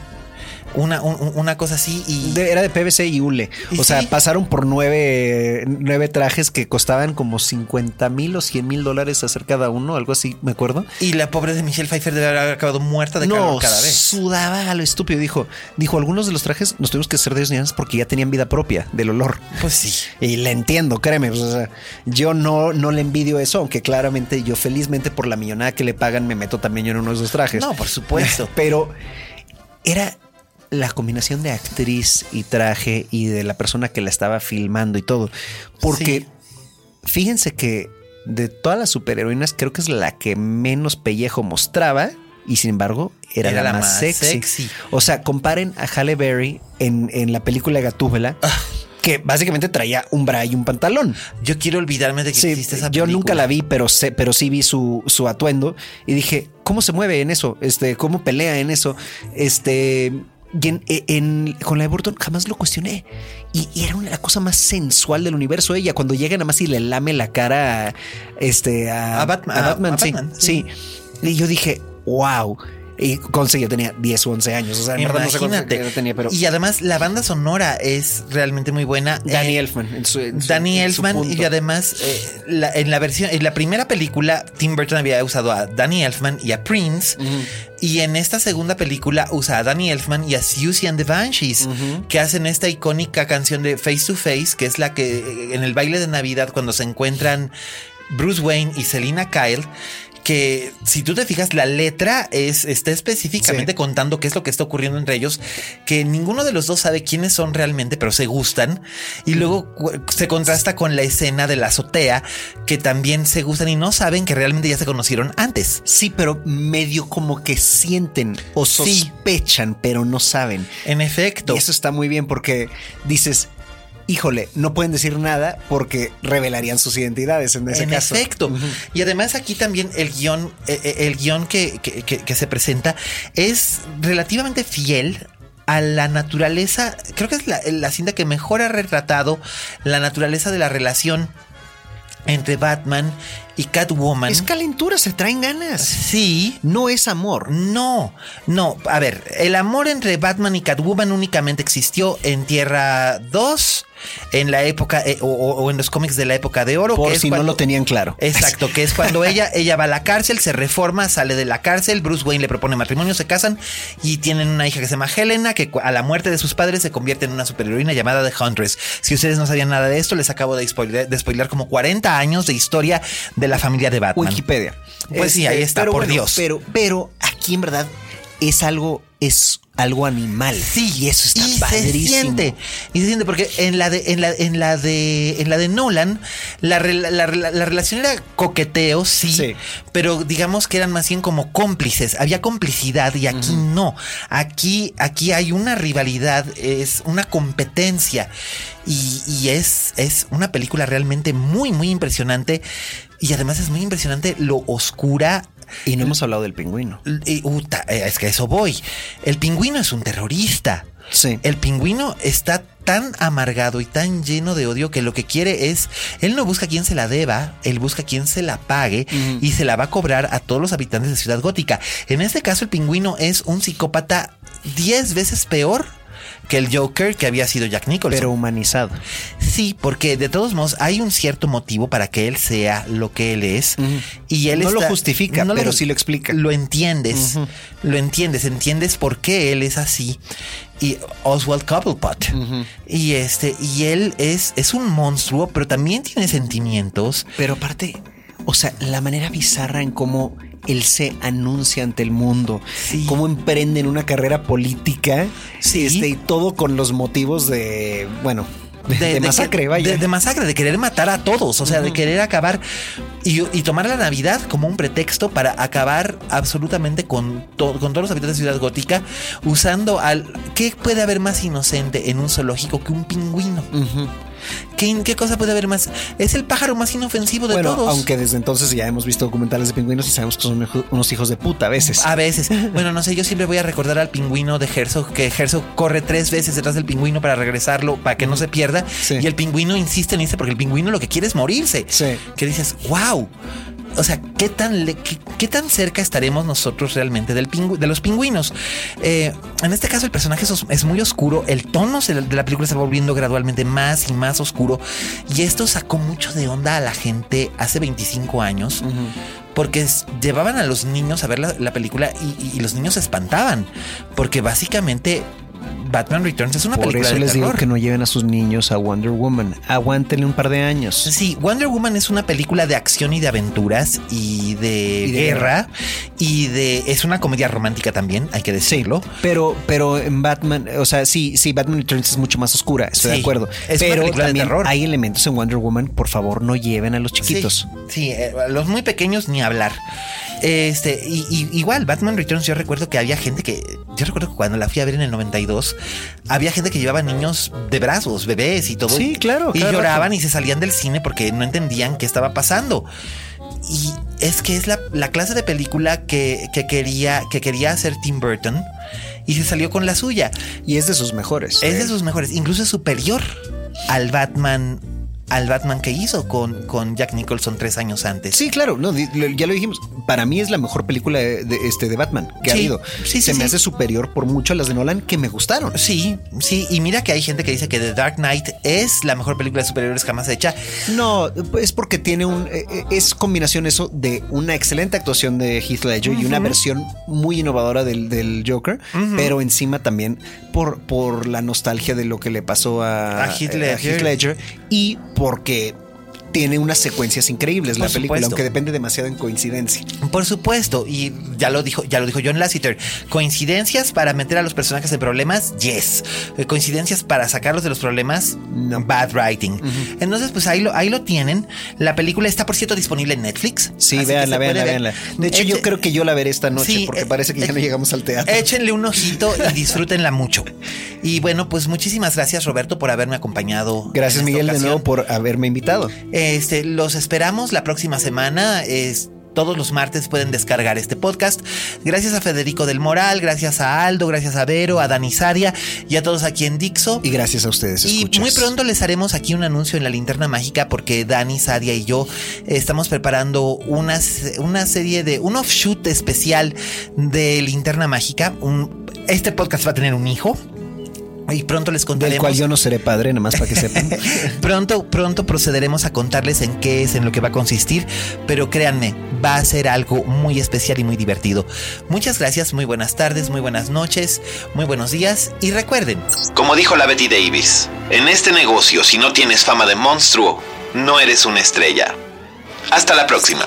Una, un- una cosa así y De- era de PVC y hule. Y O sea, sí. pasaron por nueve, nueve trajes que costaban como 50 mil o 100 mil dólares hacer cada uno, algo así, me acuerdo. y la pobre de Michelle Pfeiffer debe haber acabado muerta de no, calor cada vez. sudaba a lo estúpido. Dijo, dijo, algunos de los trajes nos tuvimos que hacer de ellos porque ya tenían vida propia del olor. Pues sí. Y le entiendo, créeme. pues, o sea, yo no, no le envidio eso, aunque claramente yo felizmente por la millonada que le pagan me meto también yo en uno de esos trajes. No, por supuesto. Pero era la combinación de actriz y traje y de la persona que la estaba filmando y todo. Porque Sí. fíjense que de todas las superheroínas creo que es la que menos pellejo mostraba y sin embargo era, Era la, la más, más sexy. sexy. O sea, comparen a Halle Berry en, en la película Gatúbela. Ah. Que básicamente traía un bra y un pantalón. Yo quiero olvidarme de que Sí, existe esa yo película. nunca la vi, pero sé, pero sí vi su, su atuendo y dije, ¿cómo se mueve en eso? Este, ¿cómo pelea en eso? Este, y en, en- con la de Burton jamás lo cuestioné. Y, y era una, la cosa más sensual del universo ella, cuando llega nada más y le lame la cara a, este, a, A Batman, a Batman, a sí, Batman, sí. sí. Y yo dije, wow. Y Conce yo tenía 10 o 11 años. O sea, en verdad no sé tenía, pero Y además la banda sonora es realmente muy buena. Danny Eh, Elfman. en su- en su- Danny en su Elfman y además eh, la- en la versión en la primera película Tim Burton había usado a Danny Elfman y a Prince y en esta segunda película usa a Danny Elfman y a Susie and the Banshees que hacen esta icónica canción de Face to Face que es la que eh, en el baile de Navidad cuando se encuentran Bruce Wayne y Selina Kyle que si tú te fijas la letra es está específicamente Sí. contando qué es lo que está ocurriendo entre ellos que ninguno de los dos sabe quiénes son realmente pero se gustan y luego se contrasta con la escena de la azotea que también se gustan y no saben que realmente ya se conocieron antes Sí, pero medio como que sienten o Sí. sospechan, pero no saben. en efecto Y eso está muy bien porque dices, híjole, no pueden decir nada porque revelarían sus identidades en ese en caso. efecto. Y además aquí también el guion, eh, eh, el guion que, que- que- que se presenta es relativamente fiel a la naturaleza. Creo que es la, la cinta que mejor ha retratado la naturaleza de la relación entre Batman y Catwoman. Es calentura, se traen ganas. Sí. No es amor. No, no. A ver, el amor entre Batman y Catwoman únicamente existió en Tierra 2 en la época eh, o, o en los cómics de la época de oro. Por que si no lo tenían claro. Exacto, que es cuando ella, ella va a la cárcel, se reforma, sale de la cárcel, Bruce Wayne le propone matrimonio, se casan y tienen una hija que se llama Helena, que a la muerte de sus padres se convierte en una superheroína llamada The Huntress. Si ustedes no sabían nada de esto, les acabo de spoiler, de como 40 años de historia de la familia de Batman. Wikipedia. Pues sí, ahí está, pero por bueno, Dios. Pero, pero aquí en verdad es algo, es algo animal. Sí, y eso está y se padrísimo. siente. Y se siente porque en la de en la en la de en la de Nolan la, la, rela- la relación era coqueteo, sí, Sí. pero digamos que eran más bien como cómplices, había complicidad y aquí no. Aquí aquí hay una rivalidad, es una competencia y, y es es una película realmente muy muy impresionante y además es muy impresionante lo oscura Y no hemos hablado del pingüino. y, uta, eh, es que a eso voy. El pingüino es un terrorista. Sí. El pingüino está tan amargado y tan lleno de odio que lo que quiere es, él no busca quien se la deba, él busca quien se la pague y se la va a cobrar a todos los habitantes de Ciudad Gótica. En este caso el pingüino es un psicópata 10 veces peor que el Joker que había sido Jack Nicholson. Pero humanizado. Sí, porque de todos modos hay un cierto motivo para que él sea lo que él es. Y él No lo justifica, pero sí lo explica. Lo entiendes. Lo entiendes. Entiendes por qué él es así. Y Oswald Cobblepot. Y este, y él es, es un monstruo, pero también tiene sentimientos. Pero aparte, o sea, la manera bizarra en cómo él se anuncia ante el mundo, Sí. cómo emprenden una carrera política, Sí. este, y todo con los motivos de, bueno, de, de masacre, que- vaya. De, de masacre, de querer matar a todos, o sea, de querer acabar y, y tomar la Navidad como un pretexto para acabar absolutamente con, to- con todos los habitantes de Ciudad Gótica, usando al... ¿Qué puede haber más inocente en un zoológico que un pingüino? ¿Qué, qué cosa puede haber más? Es el pájaro más inofensivo de bueno, todos. aunque desde entonces ya hemos visto documentales de pingüinos y sabemos que son unos hijos de puta a veces. A veces. Bueno, no sé, yo siempre voy a recordar al pingüino de Herzog, que Herzog corre tres veces detrás del pingüino para regresarlo, para que no se pierda. Sí. Y el pingüino insiste en irse porque el pingüino lo que quiere es morirse. Sí. Que dices, wow. O sea, ¿qué tan, le- qué, qué tan cerca estaremos nosotros realmente del pingü- de los pingüinos? Eh, en este caso, el personaje es, muy oscuro. El tono se- de la película se va volviendo gradualmente más y más oscuro. Y esto sacó mucho de onda a la gente hace 25 años. Porque llevaban a los niños a ver la, la película y, y- y los niños se espantaban. Porque básicamente Batman Returns es una Por película eso de les digo que no lleven a sus niños a Wonder Woman. Aguántenle un par de años. Sí, Wonder Woman es una película de acción y de aventuras y de, Y de guerra y de es una comedia romántica también, hay que Sí, decirlo. pero, pero en Batman, o sea, sí, sí, Batman Returns es mucho más oscura, estoy Sí, de acuerdo. es una pero de también hay elementos en Wonder Woman, por favor, no lleven a los chiquitos. Sí, sí, eh, a los muy pequeños ni hablar. Este, y, y- igual, Batman Returns, yo recuerdo que había gente que, yo recuerdo que cuando la fui a ver en el 92, había gente que llevaba niños de brazos, bebés y todo. Sí, claro, Y lloraban y se salían del cine porque no entendían qué estaba pasando. Y es que es la, la clase de película que, que quería, que quería hacer Tim Burton y se salió con la suya. Y es de sus mejores. Es ¿eh? de sus mejores, incluso es superior al Batman, al Batman que hizo con, con Jack Nicholson tres años antes. Sí, claro, no, ya lo dijimos. Para mí es la mejor película de, de- este, de Batman que ha habido. sí, sí, Se me hace superior por mucho a las de Nolan que me gustaron. Sí, sí, y mira que hay gente que dice que The Dark Knight es la mejor película de superhéroes jamás hecha. No, es porque tiene un. eh, eh, Es combinación eso de una excelente actuación de Heath Ledger y una versión muy innovadora del, del Joker, pero encima también por, por la nostalgia de lo que le pasó a, A Heath eh. Ledger y porque tiene unas secuencias increíbles la película, supuesto. aunque depende demasiado en coincidencia. Por supuesto, y ya lo dijo, ya lo dijo John Lasseter. Coincidencias para meter a los personajes en problemas, yes. Eh, Coincidencias para sacarlos de los problemas, No. bad writing. Entonces, pues ahí lo, ahí lo tienen. La película está, por cierto, disponible en Netflix. Sí, véanla, véanla, véanla. De hecho, yo creo que yo la veré esta noche Sí, porque eh, parece que ya eh, no llegamos al teatro. Échenle un ojito y disfrútenla mucho. Y bueno, pues muchísimas gracias, Roberto, por haberme acompañado. Gracias, Miguel, de nuevo por haberme invitado. Este, los esperamos la próxima semana. Es, todos los martes pueden descargar este podcast. Gracias a Federico del Moral, gracias a Aldo, gracias a Vero, a Dani Saria y a todos aquí en Dixo. Y gracias a ustedes. Y escuchas. muy pronto les haremos aquí un anuncio en la linterna mágica porque Dani, Sadia y yo estamos preparando una, una serie de un offshoot especial de linterna mágica. Un, este podcast va a tener un hijo. Y pronto les contaremos. Del cual yo no seré padre, nada más para que sepan. pronto, pronto procederemos a contarles en qué es, en lo que va a consistir. Pero créanme, va a ser algo muy especial y muy divertido. Muchas gracias, muy buenas tardes, muy buenas noches, muy buenos días. Y recuerden. Como dijo la Betty Davis, en este negocio, si no tienes fama de monstruo, no eres una estrella. Hasta la próxima.